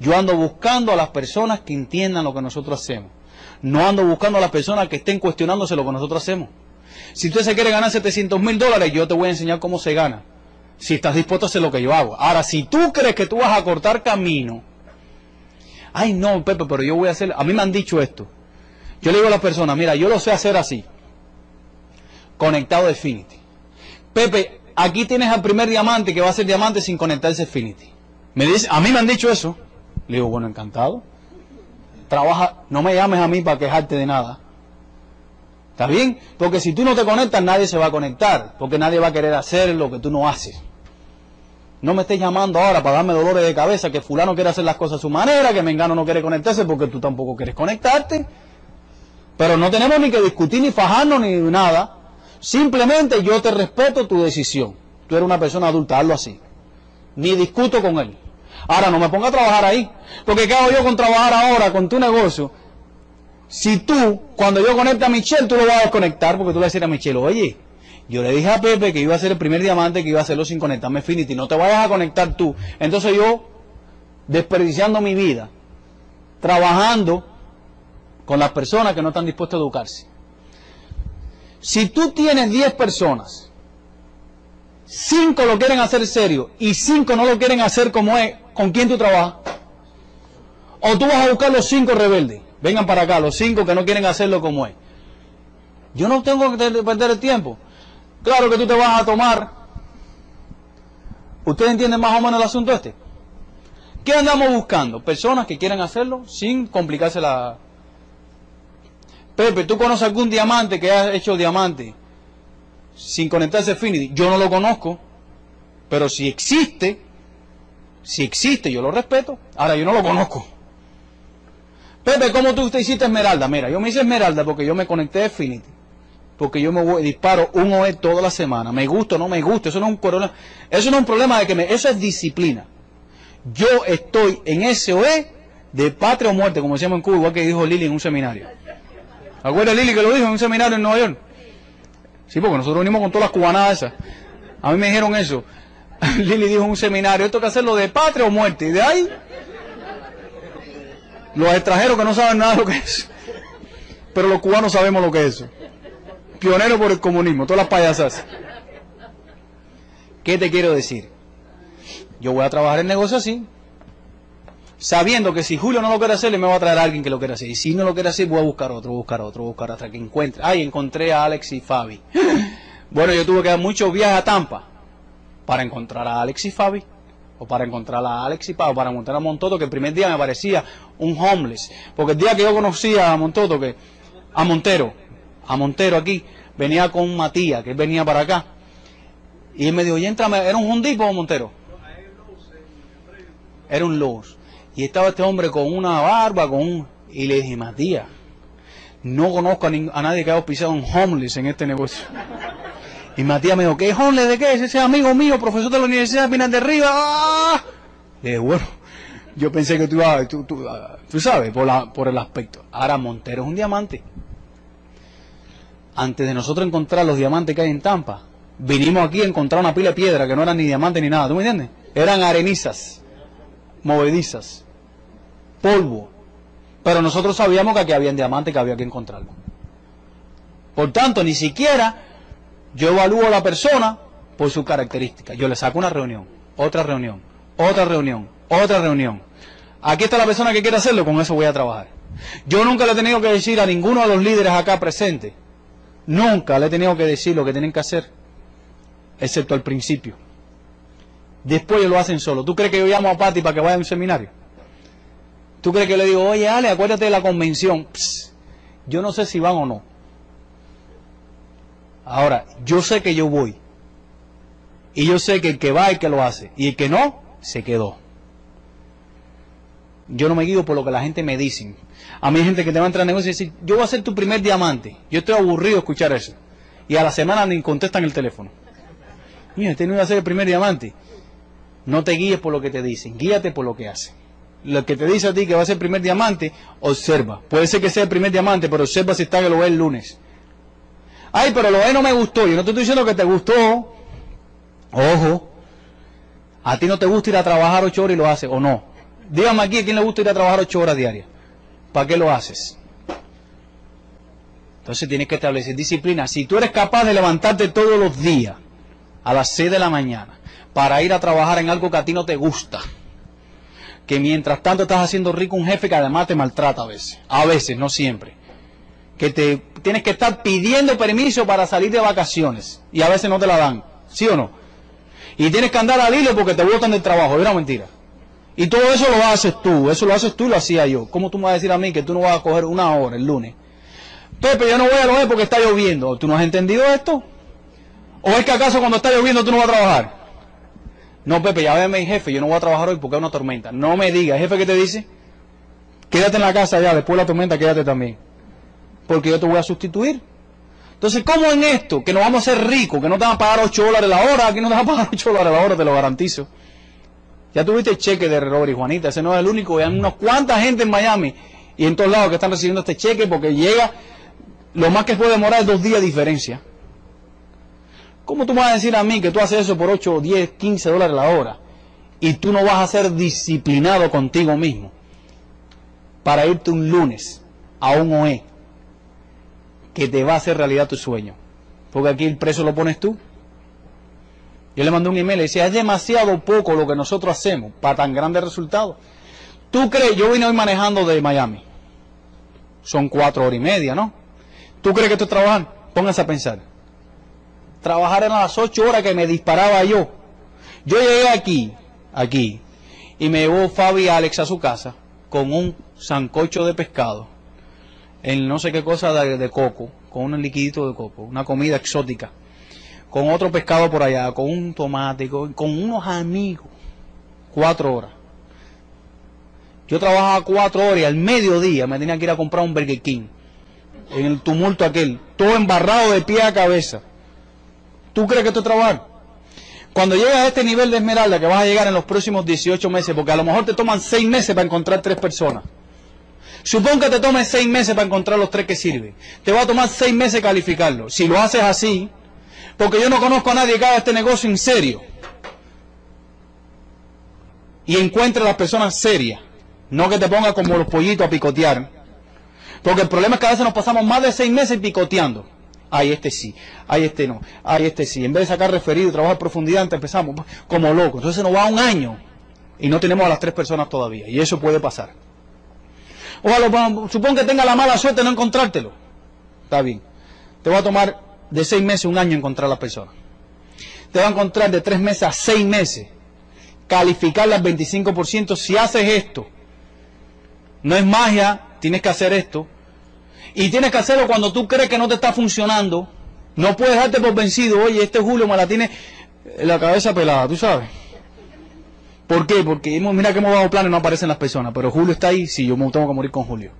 Yo ando buscando a las personas que entiendan lo que nosotros hacemos. No ando buscando a las personas que estén cuestionándose lo que nosotros hacemos. Si usted se quiere ganar 700 mil dólares, yo te voy a enseñar cómo se gana. Si estás dispuesto a hacer lo que yo hago. Ahora, si tú crees que tú vas a cortar camino, ay no, Pepe, pero yo voy a hacer, a mí me han dicho esto. Yo le digo a las personas, mira, yo lo sé hacer así, conectado a Infinity. Pepe, aquí tienes al primer diamante que va a ser diamante sin conectarse a Infinity. Me dice, a mí me han dicho eso. Le digo, bueno, encantado. Trabaja, no me llames a mí para quejarte de nada. ¿Está bien? Porque si tú no te conectas, nadie se va a conectar. Porque nadie va a querer hacer lo que tú no haces. No me estés llamando ahora para darme dolores de cabeza que fulano quiere hacer las cosas a su manera, que Mengano no quiere conectarse porque tú tampoco quieres conectarte. Pero no tenemos ni que discutir ni fajarnos ni nada. Simplemente yo te respeto tu decisión. Tú eres una persona adulta, hazlo así. Ni discuto con él. Ahora no me ponga a trabajar ahí. Porque ¿qué hago yo con trabajar ahora con tu negocio? Si tú, cuando yo conecte a Michelle, tú lo vas a desconectar porque tú le vas a decir a Michelle, oye, yo le dije a Pepe que iba a ser el primer diamante que iba a hacerlo sin conectarme Infinity. No te vayas a conectar tú. Entonces yo, desperdiciando mi vida, trabajando con las personas que no están dispuestas a educarse. Si tú tienes 10 personas, 5 lo quieren hacer serio y 5 no lo quieren hacer como es, ¿con quién tú trabajas? O tú vas a buscar los 5 rebeldes. Vengan para acá, los 5 que no quieren hacerlo como es. Yo no tengo que perder el tiempo. Claro que tú te vas a tomar. ¿Ustedes entienden más o menos el asunto este? ¿Qué andamos buscando? Personas que quieran hacerlo sin complicarse la... Pepe, ¿tú conoces algún diamante que haya hecho diamante sin conectarse a Infinity? Yo no lo conozco, pero si existe, si existe, yo lo respeto. Ahora, yo no lo conozco. Pepe, ¿cómo tú te hiciste Esmeralda? Mira, yo me hice Esmeralda porque yo me conecté a Infinity. Porque yo me voy, disparo un OE toda la semana, me gusta o no me gusta, eso no es un problema, eso no es un problema de que me, eso es disciplina. Yo estoy en ese OE de patria o muerte, como decíamos en Cuba, igual que dijo Lili en un seminario. ¿Acuerdas Lili que lo dijo en un seminario en Nueva York? Sí, porque nosotros venimos con todas las cubanadas esas. A mí me dijeron eso. Lili dijo en un seminario, esto hay que hacerlo de patria o muerte. Y de ahí, los extranjeros que no saben nada de lo que es. Pero los cubanos sabemos lo que es eso. Pionero por el comunismo, todas las payasas. ¿Qué te quiero decir? Yo voy a trabajar el negocio así, sabiendo que si Julio no lo quiere hacer, le me va a traer a alguien que lo quiera hacer. Y si no lo quiere hacer, voy a buscar otro, buscar otro, buscar hasta que encuentre. Ay, encontré a Alex y Fabi. Bueno, yo tuve que dar muchos viajes a Tampa para encontrar a Alex y Fabi, o para encontrar a Alex y o para encontrar a Montoto, que el primer día me parecía un homeless. Porque el día que yo conocía a Montoto, que a Montero, a Montero aquí, venía con Matías, que él venía para acá. Y él me dijo, oye, entrame, ¿era un Hondipo Montero? Era un Lowe's. Y estaba este hombre con una barba, con un... Y le dije, Matías, no conozco a, nadie que haya pisado un homeless en este negocio. Y Matías me dijo, ¿qué homeless de qué? Ese es amigo mío, profesor de la Universidad de de Rivas. ¡Ah! Le dije, bueno, yo pensé que tú ibas, tú, tú, ah, tú sabes, por, la, por el aspecto. Ahora Montero es un diamante. Antes de nosotros encontrar los diamantes que hay en Tampa, vinimos aquí a encontrar una pila de piedra que no eran ni diamantes ni nada. ¿Tú me entiendes? Eran arenizas, movedizas, polvo. Pero nosotros sabíamos que aquí había diamantes que había que encontrarlo. Por tanto, ni siquiera yo evalúo a la persona por sus características. Yo le saco una reunión, otra reunión, otra reunión, otra reunión. Aquí está la persona que quiere hacerlo, con eso voy a trabajar. Yo nunca le he tenido que decir a ninguno de los líderes acá presentes, nunca le he tenido que decir lo que tienen que hacer, excepto al principio. Después lo hacen solo. ¿Tú crees que yo llamo a Pati para que vaya a un seminario? ¿Tú crees que le digo, oye Ale, acuérdate de la convención? Yo no sé si van o no. Ahora, yo sé que yo voy. Y yo sé que el que va, el que lo hace. Y el que no, se quedó. Yo no me guío por lo que la gente me dice. A mí hay gente que te va a entrar en negocio y decir, yo voy a ser tu primer diamante. Yo estoy aburrido escuchar eso. Y a la semana ni contestan el teléfono. Mira, este no iba a ser el primer diamante. No te guíes por lo que te dicen, guíate por lo que hacen. Lo que te dice a ti que va a ser el primer diamante, observa. Puede ser que sea el primer diamante, pero observa si está que lo ve el lunes. Ay, pero lo ve no me gustó. Yo no te estoy diciendo que te gustó. Ojo. A ti no te gusta ir a trabajar ocho horas y lo haces, o no. Dígame aquí a quién le gusta ir a trabajar ocho horas diarias. ¿Para qué lo haces? Entonces tienes que establecer disciplina. Si tú eres capaz de levantarte todos los días a las 6 de la mañana para ir a trabajar en algo que a ti no te gusta, que mientras tanto estás haciendo rico un jefe que además te maltrata a veces, a veces, no siempre, que te tienes que estar pidiendo permiso para salir de vacaciones y a veces no te la dan, ¿sí o no? Y tienes que andar al hilo porque te botan del trabajo, es una mentira. Y todo eso lo haces tú, eso lo haces tú y lo hacía yo. ¿Cómo tú me vas a decir a mí que tú no vas a coger una hora el lunes? Pepe, yo no voy a lo porque está lloviendo. ¿Tú no has entendido esto? ¿O es que acaso cuando está lloviendo tú no vas a trabajar? No, Pepe, ya ve mi jefe, yo no voy a trabajar hoy porque hay una tormenta. No me digas, jefe, ¿qué te dice? Quédate en la casa ya, después de la tormenta quédate también. Porque yo te voy a sustituir. Entonces, ¿cómo en esto? Que nos vamos a hacer ricos, que no te van a pagar 8 dólares la hora, aquí no te van a pagar 8 dólares la hora, te lo garantizo. Ya tuviste el cheque de Robert y Juanita, ese no es el único, hay unos cuantas gente en Miami y en todos lados que están recibiendo este cheque porque llega, lo más que puede demorar es dos días de diferencia. ¿Cómo tú me vas a decir a mí que tú haces eso por 8, 10, 15 dólares la hora y tú no vas a ser disciplinado contigo mismo para irte un lunes a un OE que te va a hacer realidad tu sueño? Porque aquí el precio lo pones tú. Yo le mandé un email y le decía, es demasiado poco lo que nosotros hacemos para tan grandes resultados. ¿Tú crees? Yo vine hoy manejando de Miami. Son cuatro horas y media, ¿no? ¿Tú crees que esto es trabajar? Póngase a pensar. Trabajar en las ocho horas que me disparaba yo. Yo llegué aquí, aquí, y me llevó Fabi y Alex a su casa con un sancocho de pescado, en no sé qué cosa de coco, con un liquidito de coco, una comida exótica con otro pescado por allá, con un tomate, con, unos amigos. Cuatro horas. Yo trabajaba cuatro horas y al mediodía me tenía que ir a comprar un Burger King. en el tumulto aquel, todo embarrado de pie a cabeza. ¿Tú crees que esto es trabajar? Cuando llegas a este nivel de esmeralda, que vas a llegar en los próximos 18 meses, porque a lo mejor te toman 6 meses para encontrar tres personas. Supón que te tome 6 meses para encontrar los tres que sirven. Te va a tomar 6 meses calificarlo. Si lo haces así, porque yo no conozco a nadie que haga este negocio en serio. Y encuentre a las personas serias. No que te ponga como los pollitos a picotear. Porque el problema es que a veces nos pasamos más de 6 meses picoteando. Ay, este sí, ay, este no, ay, este sí. En vez de sacar referido trabajar profundidad, empezamos como locos. Entonces nos va un año y no tenemos a las tres personas todavía. Y eso puede pasar. O supón que tenga la mala suerte de no encontrártelo. Está bien. Te va a tomar de seis meses, un año encontrar a la persona. Te va a encontrar de tres meses a seis meses. Calificarla al 25%. Si haces esto, no es magia, tienes que hacer esto. Y tienes que hacerlo cuando tú crees que no te está funcionando. No puedes darte por vencido. Oye, este Julio me la tiene la cabeza pelada, tú sabes. ¿Por qué? Porque mira que hemos dado planes, no aparecen las personas. Pero Julio está ahí, si yo me tengo que morir con Julio.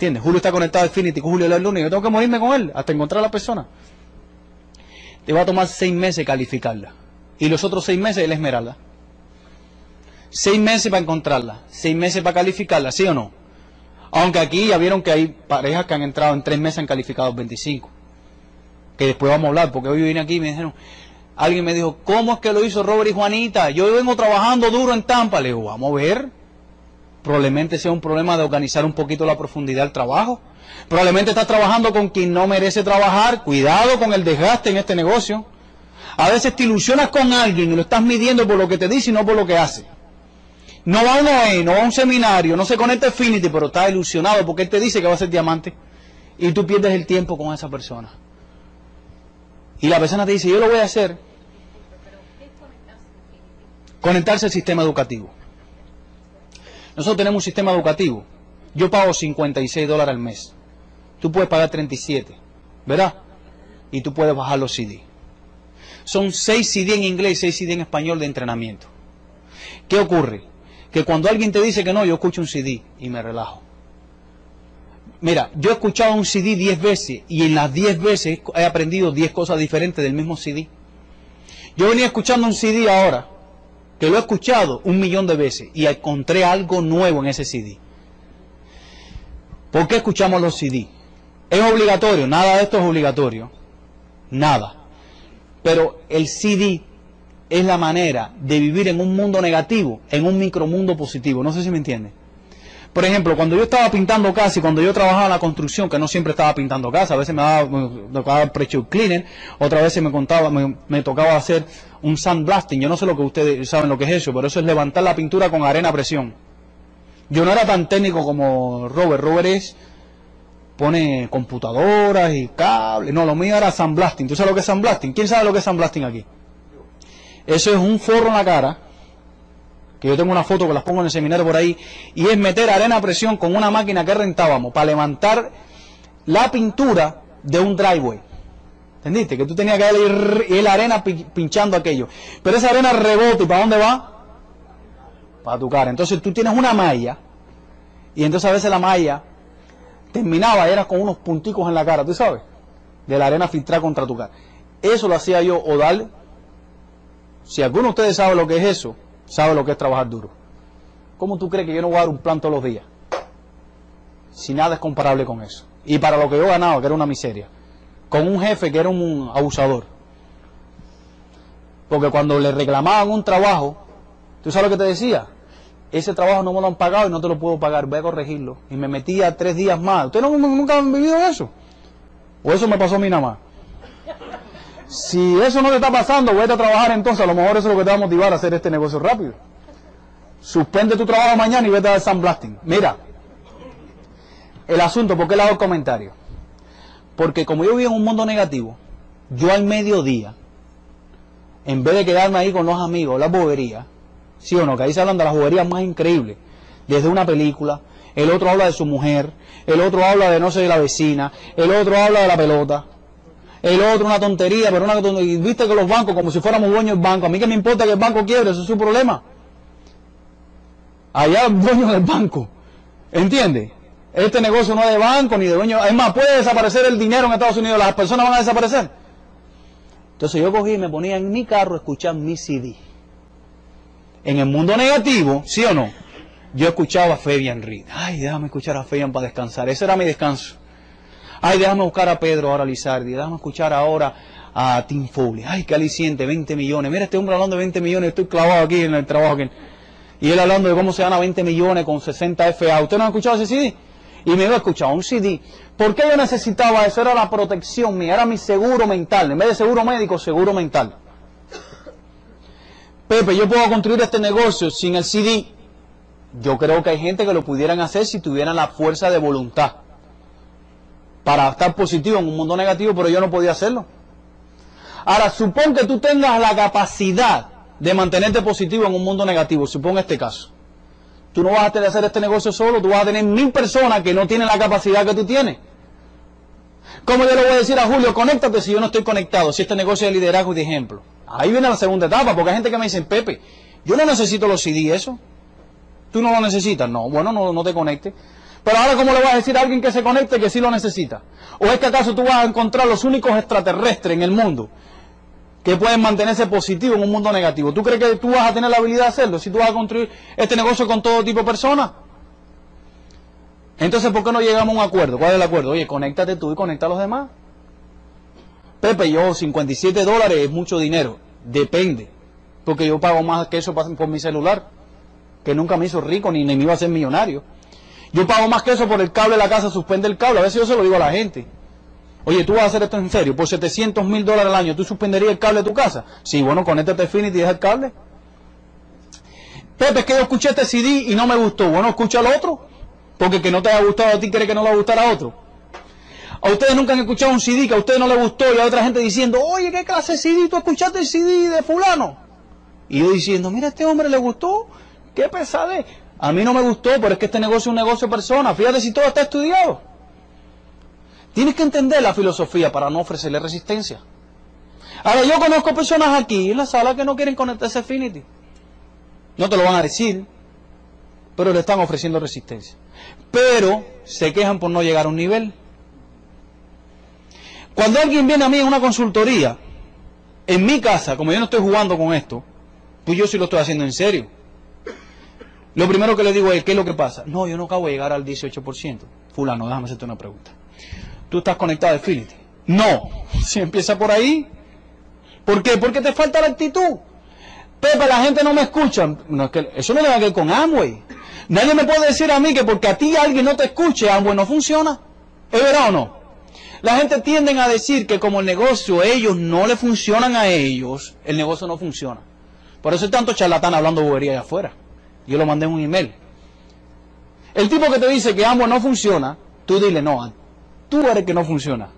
¿Entiendes? Julio está conectado a Infinity Julio el lunes. Yo tengo que morirme con él hasta encontrar a la persona. Te va a tomar seis meses calificarla. Y los otros seis meses la esmeralda. Seis meses para encontrarla. Seis meses para calificarla, ¿sí o no? Aunque aquí ya vieron que hay parejas que han entrado en tres meses han calificado 25. Que después vamos a hablar, porque hoy vine aquí y me dijeron, alguien me dijo, ¿cómo es que lo hizo Robert y Juanita? Yo vengo trabajando duro en Tampa. Le digo, vamos a ver. Probablemente sea un problema de organizar un poquito la profundidad del trabajo. Probablemente estás trabajando con quien no merece trabajar. Cuidado con el desgaste en este negocio. A veces te ilusionas con alguien y lo estás midiendo por lo que te dice y no por lo que hace. No va a un no va a un seminario, no se conecta a Affinity, pero está ilusionado porque él te dice que va a ser diamante y tú pierdes el tiempo con esa persona. Y la persona te dice, yo lo voy a hacer. Conectarse al sistema educativo. Nosotros tenemos un sistema educativo. Yo pago 56 dólares al mes. Tú puedes pagar 37, ¿verdad? Y tú puedes bajar los CD. Son 6 CD en inglés y 6 CD en español de entrenamiento. ¿Qué ocurre? que cuando alguien te dice que no, yo escucho un CD y me relajo. Mira, yo he escuchado un CD 10 veces y en las 10 veces he aprendido 10 cosas diferentes del mismo CD. Yo venía escuchando un CD ahora, que lo he escuchado un millón de veces y encontré algo nuevo en ese CD. ¿Por qué escuchamos los CD? ¿Es obligatorio? Nada de esto es obligatorio. Nada. Pero el CD es la manera de vivir en un mundo negativo, en un micromundo positivo. No sé si me entiende. Por ejemplo, cuando yo estaba pintando casa y cuando yo trabajaba en la construcción, que no siempre estaba pintando casa, a veces me, daba, me tocaba el pre cleaner, otras veces me, contaba, me, tocaba hacer un sandblasting. Yo no sé lo que ustedes saben lo que es eso, pero eso es levantar la pintura con arena a presión. Yo no era tan técnico como Robert. Robert es, pone computadoras y cables. No, lo mío era sandblasting. ¿Tú sabes lo que es sandblasting? ¿Quién sabe lo que es sandblasting aquí? Eso es un forro en la cara, que yo tengo una foto que las pongo en el seminario por ahí, y es meter arena a presión con una máquina que rentábamos para levantar la pintura de un driveway. ¿Entendiste? Que tú tenías que ir, la arena pinchando aquello. Pero esa arena rebota y ¿para dónde va? Para tu cara. Entonces tú tienes una malla y entonces a veces la malla terminaba y era con unos punticos en la cara, ¿tú sabes? De la arena filtrada contra tu cara. Eso lo hacía yo o darle si alguno de ustedes sabe lo que es eso, sabe lo que es trabajar duro. ¿Cómo tú crees que yo no voy a dar un plan todos los días? Si nada es comparable con eso. Y para lo que yo ganaba, que era una miseria. Con un jefe que era un abusador. Porque cuando le reclamaban un trabajo, ¿tú sabes lo que te decía? Ese trabajo no me lo han pagado y no te lo puedo pagar, voy a corregirlo. Y me metía tres días más. ¿Ustedes nunca han vivido eso? ¿O eso me pasó a mí nada más? Si eso no te está pasando, vete a trabajar entonces. A lo mejor eso es lo que te va a motivar a hacer este negocio rápido. Suspende tu trabajo mañana y vete a dar Blasting. Mira, el asunto, ¿por qué le hago el comentario? Porque como yo vivo en un mundo negativo, yo al mediodía, en vez de quedarme ahí con los amigos, la bobería, sí o no, que ahí se hablan de las boberías más increíbles, desde una película, el otro habla de su mujer, el otro habla de no sé de la vecina, el otro habla de la pelota, el otro una tontería, pero una tontería. Viste que los bancos, como si fuéramos dueños del banco, a mí que me importa que el banco quiebre, eso es su problema. Allá dueños del banco, ¿entiendes? Este negocio no es de banco ni de dueño. Es más, puede desaparecer el dinero en Estados Unidos. Las personas van a desaparecer. Entonces yo cogí y me ponía en mi carro a escuchar mi CD. En el mundo negativo, ¿sí o no? Yo escuchaba a Fabian Reed. Ay, déjame escuchar a Fabian para descansar. Ese era mi descanso. Ay, déjame buscar a Pedro ahora Lizardi. Déjame escuchar ahora a Tim Foley. Ay, qué aliciente, 20 millones. Mira este hombre hablando de 20 millones. Estoy clavado aquí en el trabajo. Y él hablando de cómo se gana 20 millones con 60 FA. ¿Usted no ha escuchado ese CD? Y me iba a escuchar un CD. ¿Por qué yo necesitaba eso? Era la protección mía, era mi seguro mental. En vez de seguro médico, seguro mental. Pepe, yo puedo construir este negocio sin el CD. Yo creo que hay gente que lo pudieran hacer si tuvieran la fuerza de voluntad para estar positivo en un mundo negativo, pero yo no podía hacerlo. Ahora, supón que tú tengas la capacidad de mantenerte positivo en un mundo negativo, supón este caso. Tú no vas a tener hacer este negocio solo, tú vas a tener mil personas que no tienen la capacidad que tú tienes. ¿Cómo yo le voy a decir a Julio, conéctate si yo no estoy conectado, si este negocio de liderazgo y de ejemplo? Ahí viene la segunda etapa, porque hay gente que me dice, Pepe, yo no necesito los CD, eso. ¿Tú no lo necesitas? No, bueno, no, no te conectes. Pero ahora, ¿cómo le vas a decir a alguien que se conecte que sí lo necesita? ¿O es que acaso tú vas a encontrar los únicos extraterrestres en el mundo que pueden mantenerse positivos en un mundo negativo? ¿Tú crees que tú vas a tener la habilidad de hacerlo si tú vas a construir este negocio con todo tipo de personas? Entonces, ¿por qué no llegamos a un acuerdo? ¿Cuál es el acuerdo? Oye, conéctate tú y conecta a los demás. Pepe, yo 57 dólares es mucho dinero. Depende. Porque yo pago más que eso por mi celular. Que nunca me hizo rico ni, ni me iba a ser millonario. Yo pago más que eso por el cable de la casa, suspende el cable. A veces yo se lo digo a la gente. Oye, tú vas a hacer esto en serio. Por 700 mil dólares al año, ¿tú suspenderías el cable de tu casa? Sí, bueno, conéctate a Infinity y deja el cable. Pepe, es que yo escuché este CD y no me gustó. Bueno, escucha al otro. Porque que no te haya gustado a ti quiere que no le va a gustar a otro. A ustedes nunca han escuchado un CD que a ustedes no les gustó y a otra gente diciendo, oye, ¿qué clase de CD? ¿Tú escuchaste el CD de fulano? Y yo diciendo, mira, a este hombre le gustó. Qué pesade. A mí no me gustó, pero es que este negocio es un negocio de personas. Fíjate si todo está estudiado. Tienes que entender la filosofía para no ofrecerle resistencia. Ahora, yo conozco personas aquí en la sala que no quieren conectarse a Affinity. No te lo van a decir, pero le están ofreciendo resistencia. Pero se quejan por no llegar a un nivel. Cuando alguien viene a mí en una consultoría, en mi casa, como yo no estoy jugando con esto, pues yo sí lo estoy haciendo en serio. Lo primero que le digo es, ¿qué es lo que pasa? No, yo no acabo de llegar al 18%. Fulano, déjame hacerte una pregunta. ¿Tú estás conectado a Affinity? No. Si empieza por ahí. ¿Por qué? Porque te falta la actitud. Pepe, la gente no me escucha. No, es que eso no tiene que ver con Amway. Nadie me puede decir a mí que porque a ti alguien no te escuche, Amway no funciona. ¿Es verdad o no? La gente tiende a decir que como el negocio ellos no le funcionan a ellos, el negocio no funciona. Por eso hay tanto charlatán hablando bobería allá afuera. Yo lo mandé en un email. El tipo que te dice que Amway no funciona, tú dile, no, tú eres que no funciona.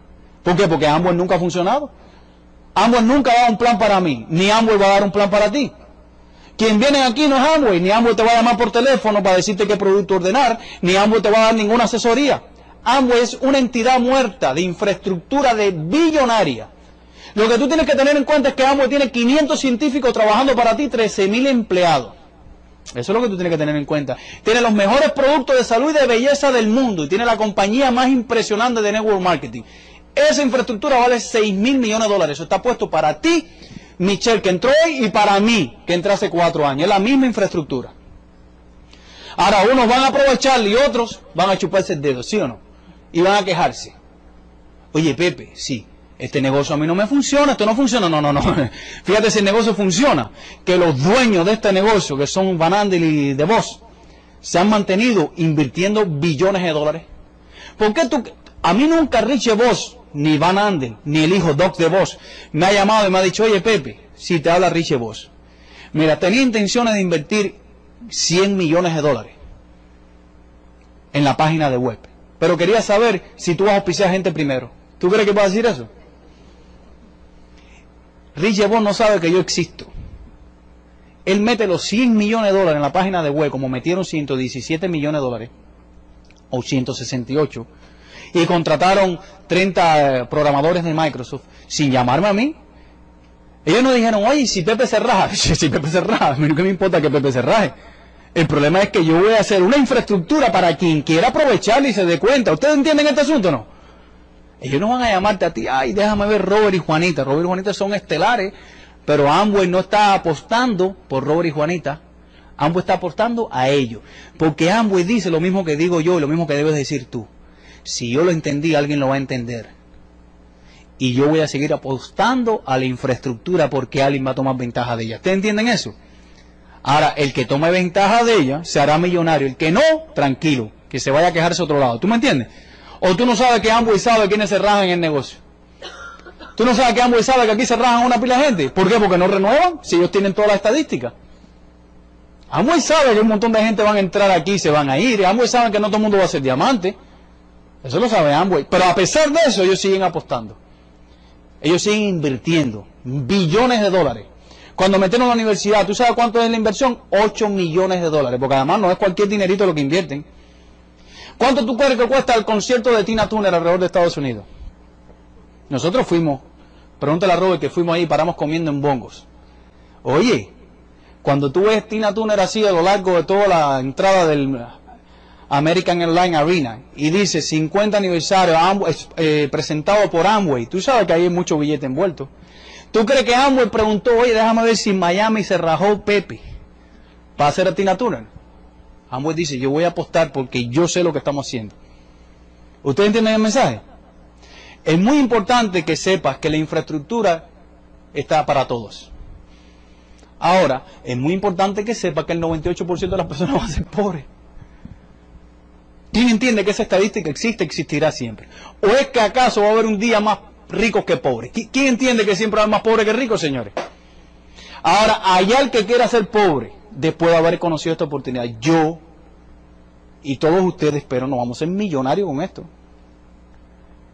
¿Por qué? Porque Amway nunca ha funcionado. Amway nunca ha dado un plan para mí, ni Amway va a dar un plan para ti. Quien viene aquí no es Amway, ni Amway te va a llamar por teléfono para decirte qué producto ordenar, ni Amway te va a dar ninguna asesoría. Amway es una entidad muerta de infraestructura de billonaria. Lo que tú tienes que tener en cuenta es que Amway tiene 500 científicos trabajando para ti, 13.000 empleados. Eso es lo que tú tienes que tener en cuenta. Tiene los mejores productos de salud y de belleza del mundo y tiene la compañía más impresionante de network marketing. Esa infraestructura vale 6 mil millones de dólares. Eso está puesto para ti, Michelle, que entró hoy, y para mí, que entré hace cuatro años. Es la misma infraestructura. Ahora, unos van a aprovechar y otros van a chuparse el dedo, ¿sí o no? Y van a quejarse. Oye, Pepe, sí, este negocio a mí no me funciona, esto no funciona, no, no, no. Fíjate si el negocio funciona, que los dueños de este negocio, que son Van Andel y De Vos, se han mantenido invirtiendo billones de dólares. ¿Por qué tú, a mí nunca Richie Voss, ni Van Andel, ni el hijo Doc de Vos, me ha llamado y me ha dicho, oye Pepe, si te habla Richie Voss, mira, tenía intenciones de invertir 100 millones de dólares en la página de web, pero quería saber si tú vas a auspiciar gente primero. ¿Tú crees que va a decir eso? Richie no sabe que yo existo. Él mete los 100 millones de dólares en la página de web, como metieron 117 millones de dólares, o 168, y contrataron 30 eh, programadores de Microsoft sin llamarme a mí. Ellos no dijeron, oye, si Pepe se raja, si Pepe se raja, a mí no me importa que Pepe se raje. El problema es que yo voy a hacer una infraestructura para quien quiera aprovecharla y se dé cuenta. ¿Ustedes entienden este asunto o no? Ellos no van a llamarte a ti, ay, déjame ver Robert y Juanita. Robert y Juanita son estelares, pero Amway no está apostando por Robert y Juanita. Amway está apostando a ellos. Porque Amway dice lo mismo que digo yo y lo mismo que debes decir tú. Si yo lo entendí, alguien lo va a entender. Y yo voy a seguir apostando a la infraestructura porque alguien va a tomar ventaja de ella. ¿Ustedes entienden eso? Ahora, el que tome ventaja de ella se hará millonario. El que no, tranquilo, que se vaya a quejarse a otro lado. ¿Tú me entiendes? O tú no sabes que Amway sabe quiénes se rajan en el negocio. Tú no sabes que Amway sabe que aquí se rajan una pila de gente. ¿Por qué? Porque no renuevan, si ellos tienen toda la estadística. Amway sabe que un montón de gente van a entrar aquí y se van a ir. Amway sabe que no todo el mundo va a ser diamante. Eso lo sabe Amway. Pero a pesar de eso, ellos siguen apostando. Ellos siguen invirtiendo billones de dólares cuando metieron a la universidad, ¿tú sabes cuánto es la inversión? 8 millones de dólares, porque además no es cualquier dinerito lo que invierten. ¿Cuánto tú crees que cuesta el concierto de Tina Turner alrededor de Estados Unidos? Nosotros fuimos, pregúntale a Robert que fuimos ahí y paramos comiendo en bongos. Oye, cuando tú ves Tina Turner así a lo largo de toda la entrada del American Airlines Arena y dice 50 aniversario eh, presentado por Amway, tú sabes que ahí hay mucho billete envuelto. ¿Tú crees que Amway preguntó, oye, déjame ver si Miami se rajó Pepe para hacer a Tina Turner? Amway dice, yo voy a apostar porque yo sé lo que estamos haciendo. ¿Ustedes entienden el mensaje? Es muy importante que sepas que la infraestructura está para todos. Ahora, es muy importante que sepas que el 98% de las personas van a ser pobres. ¿Quién entiende que esa estadística existe, existirá siempre? ¿O es que acaso va a haber un día más ricos que pobres. ¿Quién entiende que siempre hay más pobres que ricos, señores? Ahora, allá el que quiera ser pobre, después de haber conocido esta oportunidad, yo y todos ustedes, pero no vamos a ser millonarios con esto.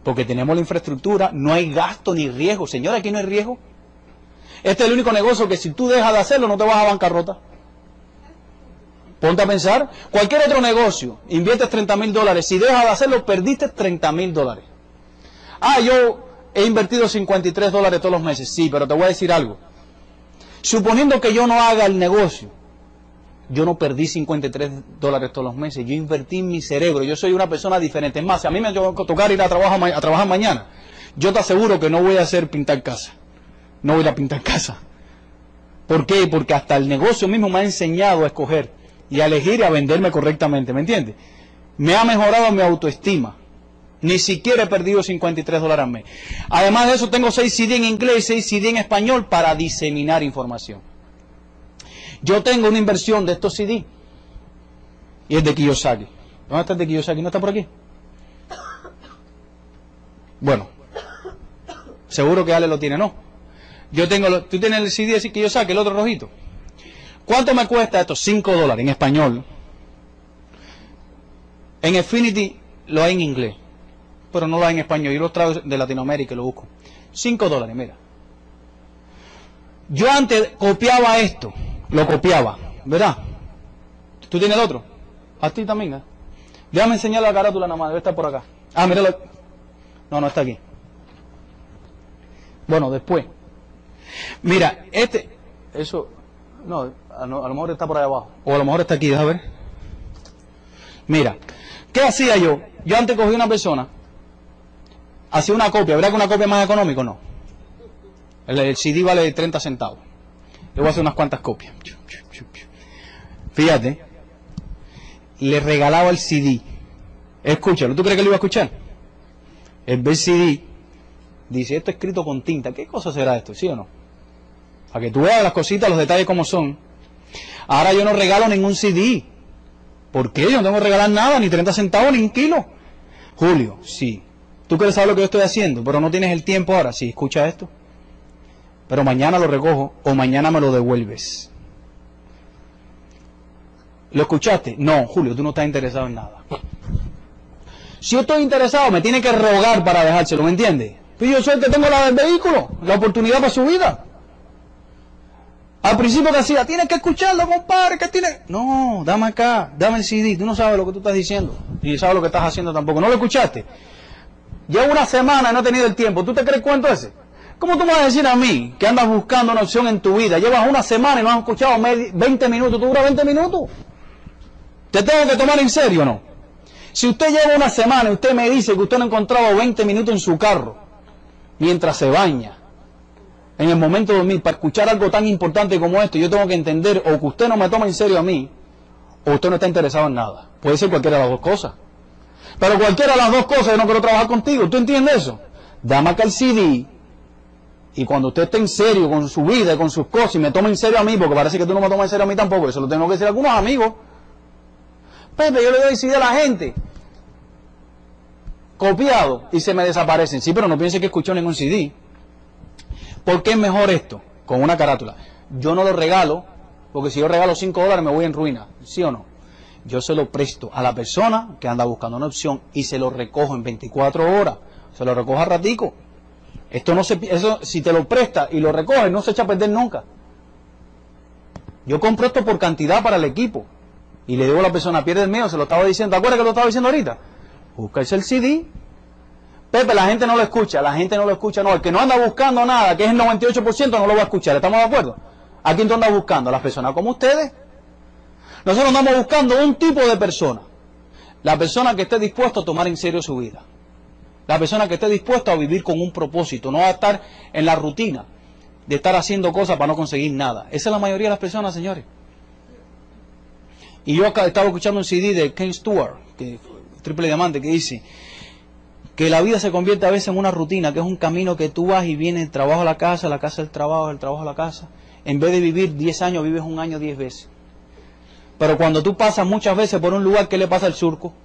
Porque tenemos la infraestructura, no hay gasto ni riesgo. Señores, aquí no hay riesgo. Este es el único negocio que si tú dejas de hacerlo no te vas a bancarrota. Ponte a pensar, cualquier otro negocio, inviertes 30 mil dólares, si dejas de hacerlo, perdiste 30 mil dólares. Ah, yo he invertido 53 dólares todos los meses. Sí, pero te voy a decir algo. Suponiendo que yo no haga el negocio, yo no perdí 53 dólares todos los meses. Yo invertí en mi cerebro. Yo soy una persona diferente. Es más, si a mí me tocar ir a trabajar, a trabajar mañana, yo te aseguro que no voy a hacer pintar casa. No voy a pintar casa. ¿Por qué? Porque hasta el negocio mismo me ha enseñado a escoger y a elegir y a venderme correctamente. ¿Me entiendes? Me ha mejorado mi autoestima. Ni siquiera he perdido 53 dólares al mes. Además de eso, tengo 6 CD en inglés y 6 CD en español para diseminar información. Yo tengo una inversión de estos CD y es de Kiyosaki. ¿Dónde está el de Kiyosaki? ¿No está por aquí? Bueno, seguro que Ale lo tiene, ¿no? Yo tengo, tú tienes el CD de Kiyosaki, el otro rojito. ¿Cuánto me cuesta esto? 5 dólares en español. En Affinity lo hay en inglés pero no lo hay en español. Yo lo traigo de Latinoamérica y lo busco. 5 dólares, mira. Yo antes copiaba esto, lo copiaba, ¿verdad? ¿Tú tienes el otro? A ti también, ¿eh? Déjame enseñar la carátula nada más, debe estar por acá. Ah, míralo. No, no está aquí. Bueno, después. Mira, este, eso, no, a, lo mejor está por ahí abajo. O a lo mejor está aquí, déjame ver. Mira, ¿qué hacía yo? Yo antes cogí una persona hacía una copia, ¿verdad que una copia más económico? No. El, CD vale 30 centavos. Yo voy a hacer unas cuantas copias. Fíjate, le regalaba el CD. Escúchalo, ¿tú crees que lo iba a escuchar? El CD dice, esto escrito con tinta. ¿Qué cosa será esto? ¿Sí o no? Para que tú veas las cositas, los detalles como son. Ahora yo no regalo ningún CD. ¿Por qué? Yo no tengo que regalar nada, ni 30 centavos, ni un kilo. Julio, sí, Tú quieres saber lo que yo estoy haciendo, pero no tienes el tiempo ahora. Sí, escucha esto. Pero mañana lo recojo o mañana me lo devuelves. ¿Lo escuchaste? No, Julio, tú no estás interesado en nada. Si yo estoy interesado, me tiene que rogar para dejárselo, ¿me entiendes? Pues yo soy que tengo la del vehículo, la oportunidad para su vida. Al principio decía, tienes que escucharlo, compadre, que tiene. No, dame acá, dame el CD, tú no sabes lo que tú estás diciendo. Y sabes lo que estás haciendo tampoco. ¿No lo escuchaste? Llevo una semana y no he tenido el tiempo. ¿Tú te crees cuánto ese? ¿Cómo tú me vas a decir a mí que andas buscando una opción en tu vida? Llevas una semana y no has escuchado 20 minutos. ¿Tú duras 20 minutos? ¿Te tengo que tomar en serio o no? Si usted lleva una semana y usted me dice que usted no ha encontrado 20 minutos en su carro mientras se baña, en el momento de dormir, para escuchar algo tan importante como esto, yo tengo que entender o que usted no me toma en serio a mí, o usted no está interesado en nada. Puede ser cualquiera de las dos cosas. Pero cualquiera de las dos cosas yo no quiero trabajar contigo. ¿Tú entiendes eso? Dame acá el CD y cuando usted esté en serio con su vida y con sus cosas y me toma en serio a mí, porque parece que tú no me tomas en serio a mí tampoco, eso lo tengo que decir a algunos amigos. Pepe, yo le doy CD a la gente copiado y se me desaparecen. Sí, pero no piense que escuchó ningún CD. ¿Por qué es mejor esto? Con una carátula. Yo no lo regalo, porque si yo regalo 5 dólares me voy en ruina. ¿Sí o no? Yo se lo presto a la persona que anda buscando una opción y se lo recojo en 24 horas. Se lo recojo a ratico. Esto no se, eso, si te lo presta y lo recoge, no se echa a perder nunca. Yo compro esto por cantidad para el equipo. Y le digo a la persona, pierde el mío, se lo estaba diciendo. ¿Te acuerdas que lo estaba diciendo ahorita? Búscase el CD. Pepe, la gente no lo escucha, la gente no lo escucha, no. El que no anda buscando nada, que es el 98%, no lo va a escuchar. ¿Estamos de acuerdo? ¿A quién tú andas buscando? Las personas como ustedes. Nosotros andamos buscando un tipo de persona. La persona que esté dispuesto a tomar en serio su vida. La persona que esté dispuesta a vivir con un propósito, no a estar en la rutina de estar haciendo cosas para no conseguir nada. Esa es la mayoría de las personas, señores. Y yo estaba escuchando un CD de Ken Stewart, que triple diamante, que dice que la vida se convierte a veces en una rutina, que es un camino que tú vas y vienes del trabajo a la casa, la casa del trabajo, del trabajo a la casa. En vez de vivir 10 años, vives un año 10 veces. Pero cuando tú pasas muchas veces por un lugar, ¿qué le pasa al surco?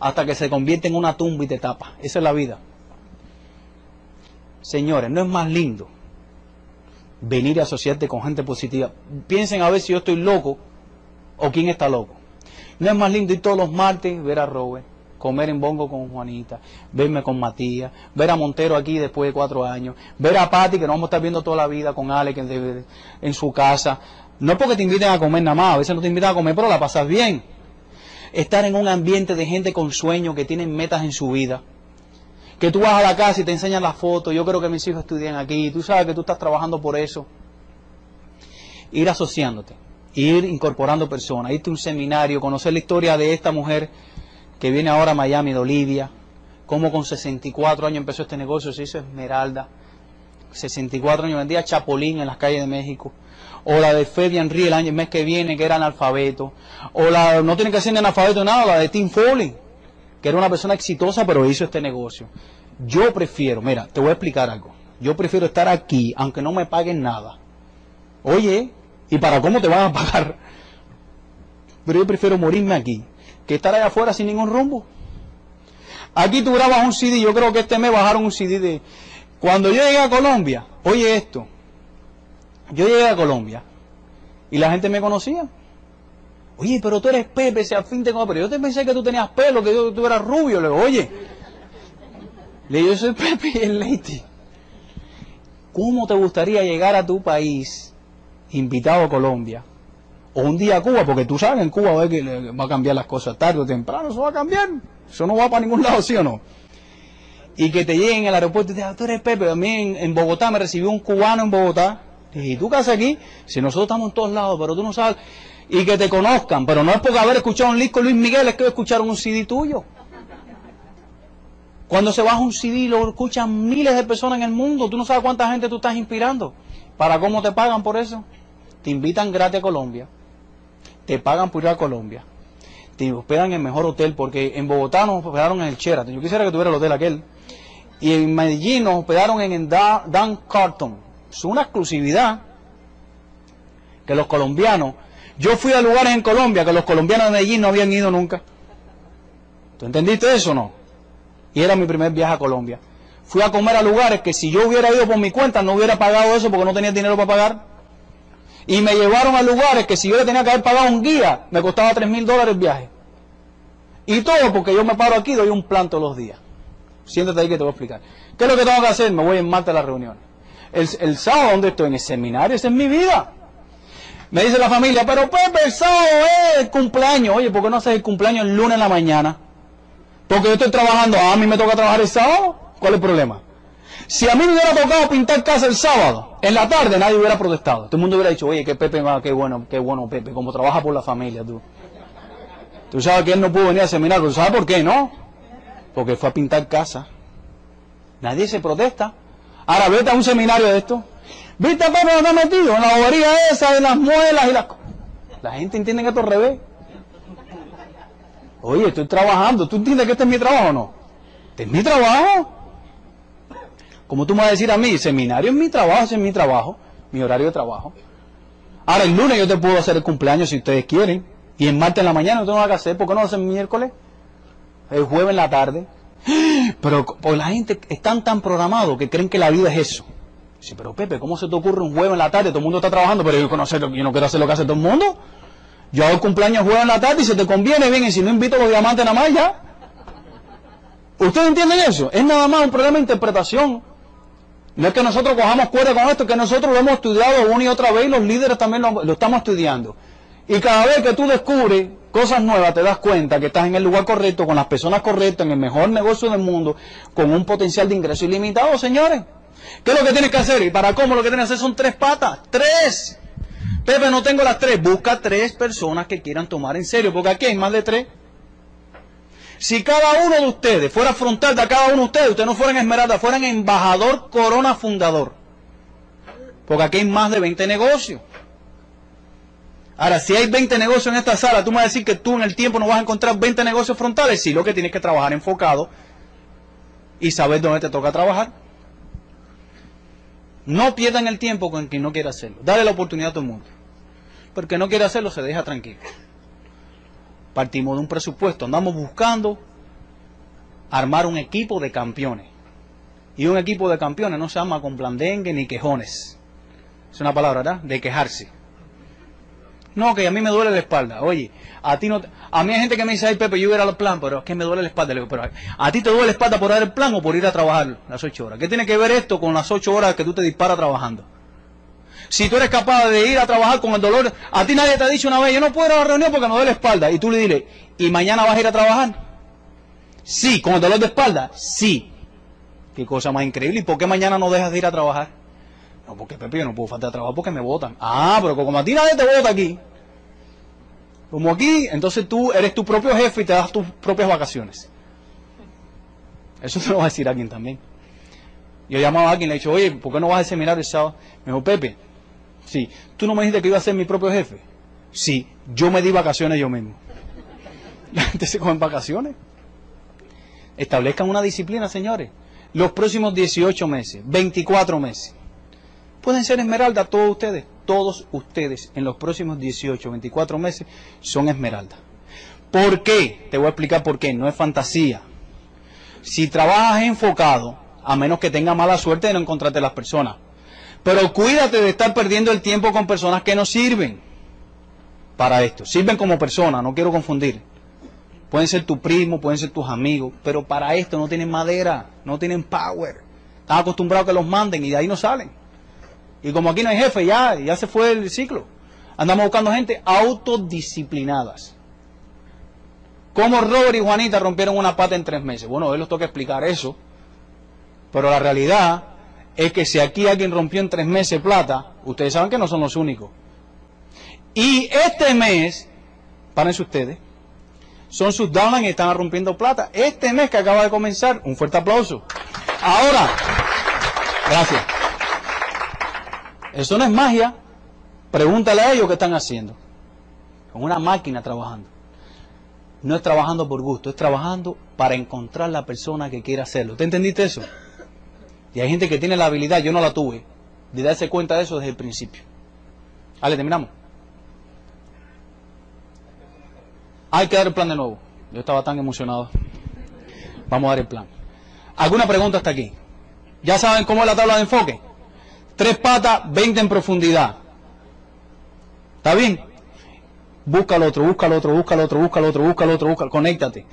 Hasta que se convierte en una tumba y te tapa. Esa es la vida. Señores, no es más lindo venir a asociarte con gente positiva. Piensen a ver si yo estoy loco o quién está loco. No es más lindo ir todos los martes, ver a Robert, comer en bongo con Juanita, verme con Matías, ver a Montero aquí después de cuatro años, ver a Patti que nos vamos a estar viendo toda la vida con Alex en, en su casa. No es porque te inviten a comer nada más, a veces no te invitan a comer, pero la pasas bien estar en un ambiente de gente con sueños, que tienen metas en su vida. Que tú vas a la casa y te enseñan las fotos, yo creo que mis hijos estudian aquí, tú sabes que tú estás trabajando por eso. Ir asociándote, ir incorporando personas, irte a un seminario, conocer la historia de esta mujer que viene ahora a Miami, de Olivia, cómo con 64 años empezó este negocio, se hizo Esmeralda, 64 años vendía Chapolín en las calles de México o la de Fede Henry el año el mes que viene, que era analfabeto, o la, no tiene que ser ni analfabeto nada, la de Tim Foley, que era una persona exitosa, pero hizo este negocio. Yo prefiero, mira, te voy a explicar algo. Yo prefiero estar aquí, aunque no me paguen nada. Oye, ¿y para cómo te van a pagar? Pero yo prefiero morirme aquí, que estar allá afuera sin ningún rumbo. Aquí tú grabas un CD, yo creo que este mes bajaron un CD de... Cuando yo llegué a Colombia, oye esto, yo llegué a Colombia y la gente me conocía. Oye, pero tú eres Pepe, si al fin te pero yo te pensé que tú tenías pelo, que tú eras rubio. Le digo, oye, le digo, yo soy Pepe y el Leite. ¿Cómo te gustaría llegar a tu país invitado a Colombia? O un día a Cuba, porque tú sabes en Cuba va a cambiar las cosas tarde o temprano, eso va a cambiar. Eso no va para ningún lado, ¿sí o no? Y que te lleguen al aeropuerto y te digan, tú eres Pepe. A mí en, en Bogotá me recibió un cubano en Bogotá ¿Y tú qué haces aquí? Si nosotros estamos en todos lados, pero tú no sabes. Y que te conozcan, pero no es porque haber escuchado un disco Luis Miguel, es que escucharon un CD tuyo. Cuando se baja un CD lo escuchan miles de personas en el mundo. Tú no sabes cuánta gente tú estás inspirando. ¿Para cómo te pagan por eso? Te invitan gratis a Colombia. Te pagan por ir a Colombia. Te hospedan en el mejor hotel porque en Bogotá nos hospedaron en el Sheraton. Yo quisiera que tuviera el hotel aquel. Y en Medellín nos hospedaron en Dan Carton es una exclusividad que los colombianos, yo fui a lugares en Colombia que los colombianos de Medellín no habían ido nunca. ¿Tú entendiste eso o no? Y era mi primer viaje a Colombia. Fui a comer a lugares que si yo hubiera ido por mi cuenta no hubiera pagado eso porque no tenía dinero para pagar. Y me llevaron a lugares que si yo le tenía que haber pagado un guía, me costaba 3 mil dólares el viaje. Y todo porque yo me paro aquí y doy un plan todos los días. Siéntate ahí que te voy a explicar. ¿Qué es lo que tengo que hacer? Me voy en martes a las reuniones. El, sábado, donde estoy? En el seminario, esa es mi vida. Me dice la familia, pero Pepe, el sábado es el cumpleaños. Oye, ¿por qué no haces el cumpleaños el lunes en la mañana? Porque yo estoy trabajando, ah, a mí me toca trabajar el sábado. ¿Cuál es el problema? Si a mí me hubiera tocado pintar casa el sábado, en la tarde nadie hubiera protestado. Todo el mundo hubiera dicho, oye, qué Pepe, qué bueno, qué bueno Pepe, como trabaja por la familia tú. Tú sabes que él no pudo venir al seminario, ¿sabes por qué, no? Porque fue a pintar casa. Nadie se protesta. Ahora vete a un seminario de esto. ¿Viste donde está metido? En la bobería esa, en las muelas y las... La gente entiende que esto es revés. Oye, estoy trabajando. ¿Tú entiendes que este es mi trabajo o no? Este es mi trabajo. Como tú me vas a decir a mí, seminario es mi trabajo, ese es mi trabajo, mi horario de trabajo. Ahora el lunes yo te puedo hacer el cumpleaños si ustedes quieren. Y el martes en la mañana no tengo nada que hacer. ¿Por qué no lo hacen miércoles? El jueves en la tarde. Pero por la gente están tan programados que creen que la vida es eso. Sí, pero Pepe, ¿cómo se te ocurre un jueves en la tarde? Todo el mundo está trabajando, pero yo, no, yo no quiero hacer lo que hace todo el mundo. Yo hago el cumpleaños jueves en la tarde y si te conviene, bien, y si no invito a los diamantes nada más, ya. ¿Ustedes entienden eso? Es nada más un problema de interpretación. No es que nosotros cojamos cuerda con esto, que nosotros lo hemos estudiado una y otra vez y los líderes también lo, lo estamos estudiando. Y cada vez que tú descubres cosas nuevas, te das cuenta que estás en el lugar correcto, con las personas correctas, en el mejor negocio del mundo, con un potencial de ingreso ilimitado, señores. ¿Qué es lo que tienes que hacer? ¿Y para cómo lo que tienes que hacer son tres patas? ¡Tres! Pepe, no tengo las tres. Busca tres personas que quieran tomar en serio, porque aquí hay más de tres. Si cada uno de ustedes fuera frontal de cada uno de ustedes, ustedes no fueran esmeralda, fueran embajador corona fundador. Porque aquí hay más de 20 negocios. Ahora, si hay 20 negocios en esta sala, tú me vas a decir que tú en el tiempo no vas a encontrar 20 negocios frontales. Sí, lo que tienes que trabajar enfocado y saber dónde te toca trabajar. No pierdan el tiempo con quien no quiere hacerlo. Dale la oportunidad a todo el mundo. Porque no quiere hacerlo, se deja tranquilo. Partimos de un presupuesto, andamos buscando armar un equipo de campeones. Y un equipo de campeones no se llama con blandengue ni quejones. Es una palabra, ¿verdad? De quejarse. No, que a mí me duele la espalda. Oye, a ti no. A mí hay gente que me dice, ay Pepe, yo voy a ir al plan, pero es que me duele la espalda. Le digo, pero a ti te duele la espalda por dar el plan o por ir a trabajar las ocho horas. ¿Qué tiene que ver esto con las ocho horas que tú te disparas trabajando? Si tú eres capaz de ir a trabajar con el dolor, a ti nadie te ha dicho una vez, yo no puedo ir a la reunión porque me duele la espalda. Y tú le dices, ¿y mañana vas a ir a trabajar? Sí, con el dolor de espalda, sí. Qué cosa más increíble. ¿Y por qué mañana no dejas de ir a trabajar? No, porque Pepe, yo no puedo faltar a trabajar porque me votan. Ah, pero como a ti nadie te vota aquí. Como aquí, entonces tú eres tu propio jefe y te das tus propias vacaciones. Eso te lo va a decir alguien también. Yo llamaba a alguien y le he dicho, oye, ¿por qué no vas a seminario el sábado? Me dijo, Pepe, Sí. ¿Tú no me dijiste que iba a ser mi propio jefe? Sí. Yo me di vacaciones yo mismo. La gente se cogen vacaciones. Establezcan una disciplina, señores. Los próximos 18 meses, 24 meses. Pueden ser esmeralda todos ustedes. Todos ustedes en los próximos 18, 24 meses son esmeralda. ¿Por qué? Te voy a explicar por qué. No es fantasía. Si trabajas enfocado, a menos que tenga mala suerte de no encontrarte las personas, pero cuídate de estar perdiendo el tiempo con personas que no sirven para esto. Sirven como personas, no quiero confundir. Pueden ser tu primo, pueden ser tus amigos, pero para esto no tienen madera, no tienen power. Están acostumbrados a que los manden y de ahí no salen. Y como aquí no hay jefe, ya, ya se fue el ciclo. Andamos buscando gente autodisciplinadas. ¿Cómo Robert y Juanita rompieron una pata en tres meses? Bueno, hoy les toca explicar eso. Pero la realidad es que si aquí alguien rompió en tres meses plata, ustedes saben que no son los únicos. Y este mes, párense ustedes, son sus downlines y están rompiendo plata. Este mes que acaba de comenzar, un fuerte aplauso. Ahora, gracias. Eso no es magia. Pregúntale a ellos qué están haciendo. Con una máquina trabajando. No es trabajando por gusto, es trabajando para encontrar la persona que quiera hacerlo. ¿Te entendiste eso? Y hay gente que tiene la habilidad, yo no la tuve, de darse cuenta de eso desde el principio. Vale, terminamos. Hay que dar el plan de nuevo. Yo estaba tan emocionado. Vamos a dar el plan. ¿Alguna pregunta hasta aquí? ¿Ya saben cómo es la tabla de enfoque? Tres patas, 20 en profundidad. ¿Está bien? Busca al otro, busca al otro, busca al otro, busca al otro, busca al otro, busca, conéctate.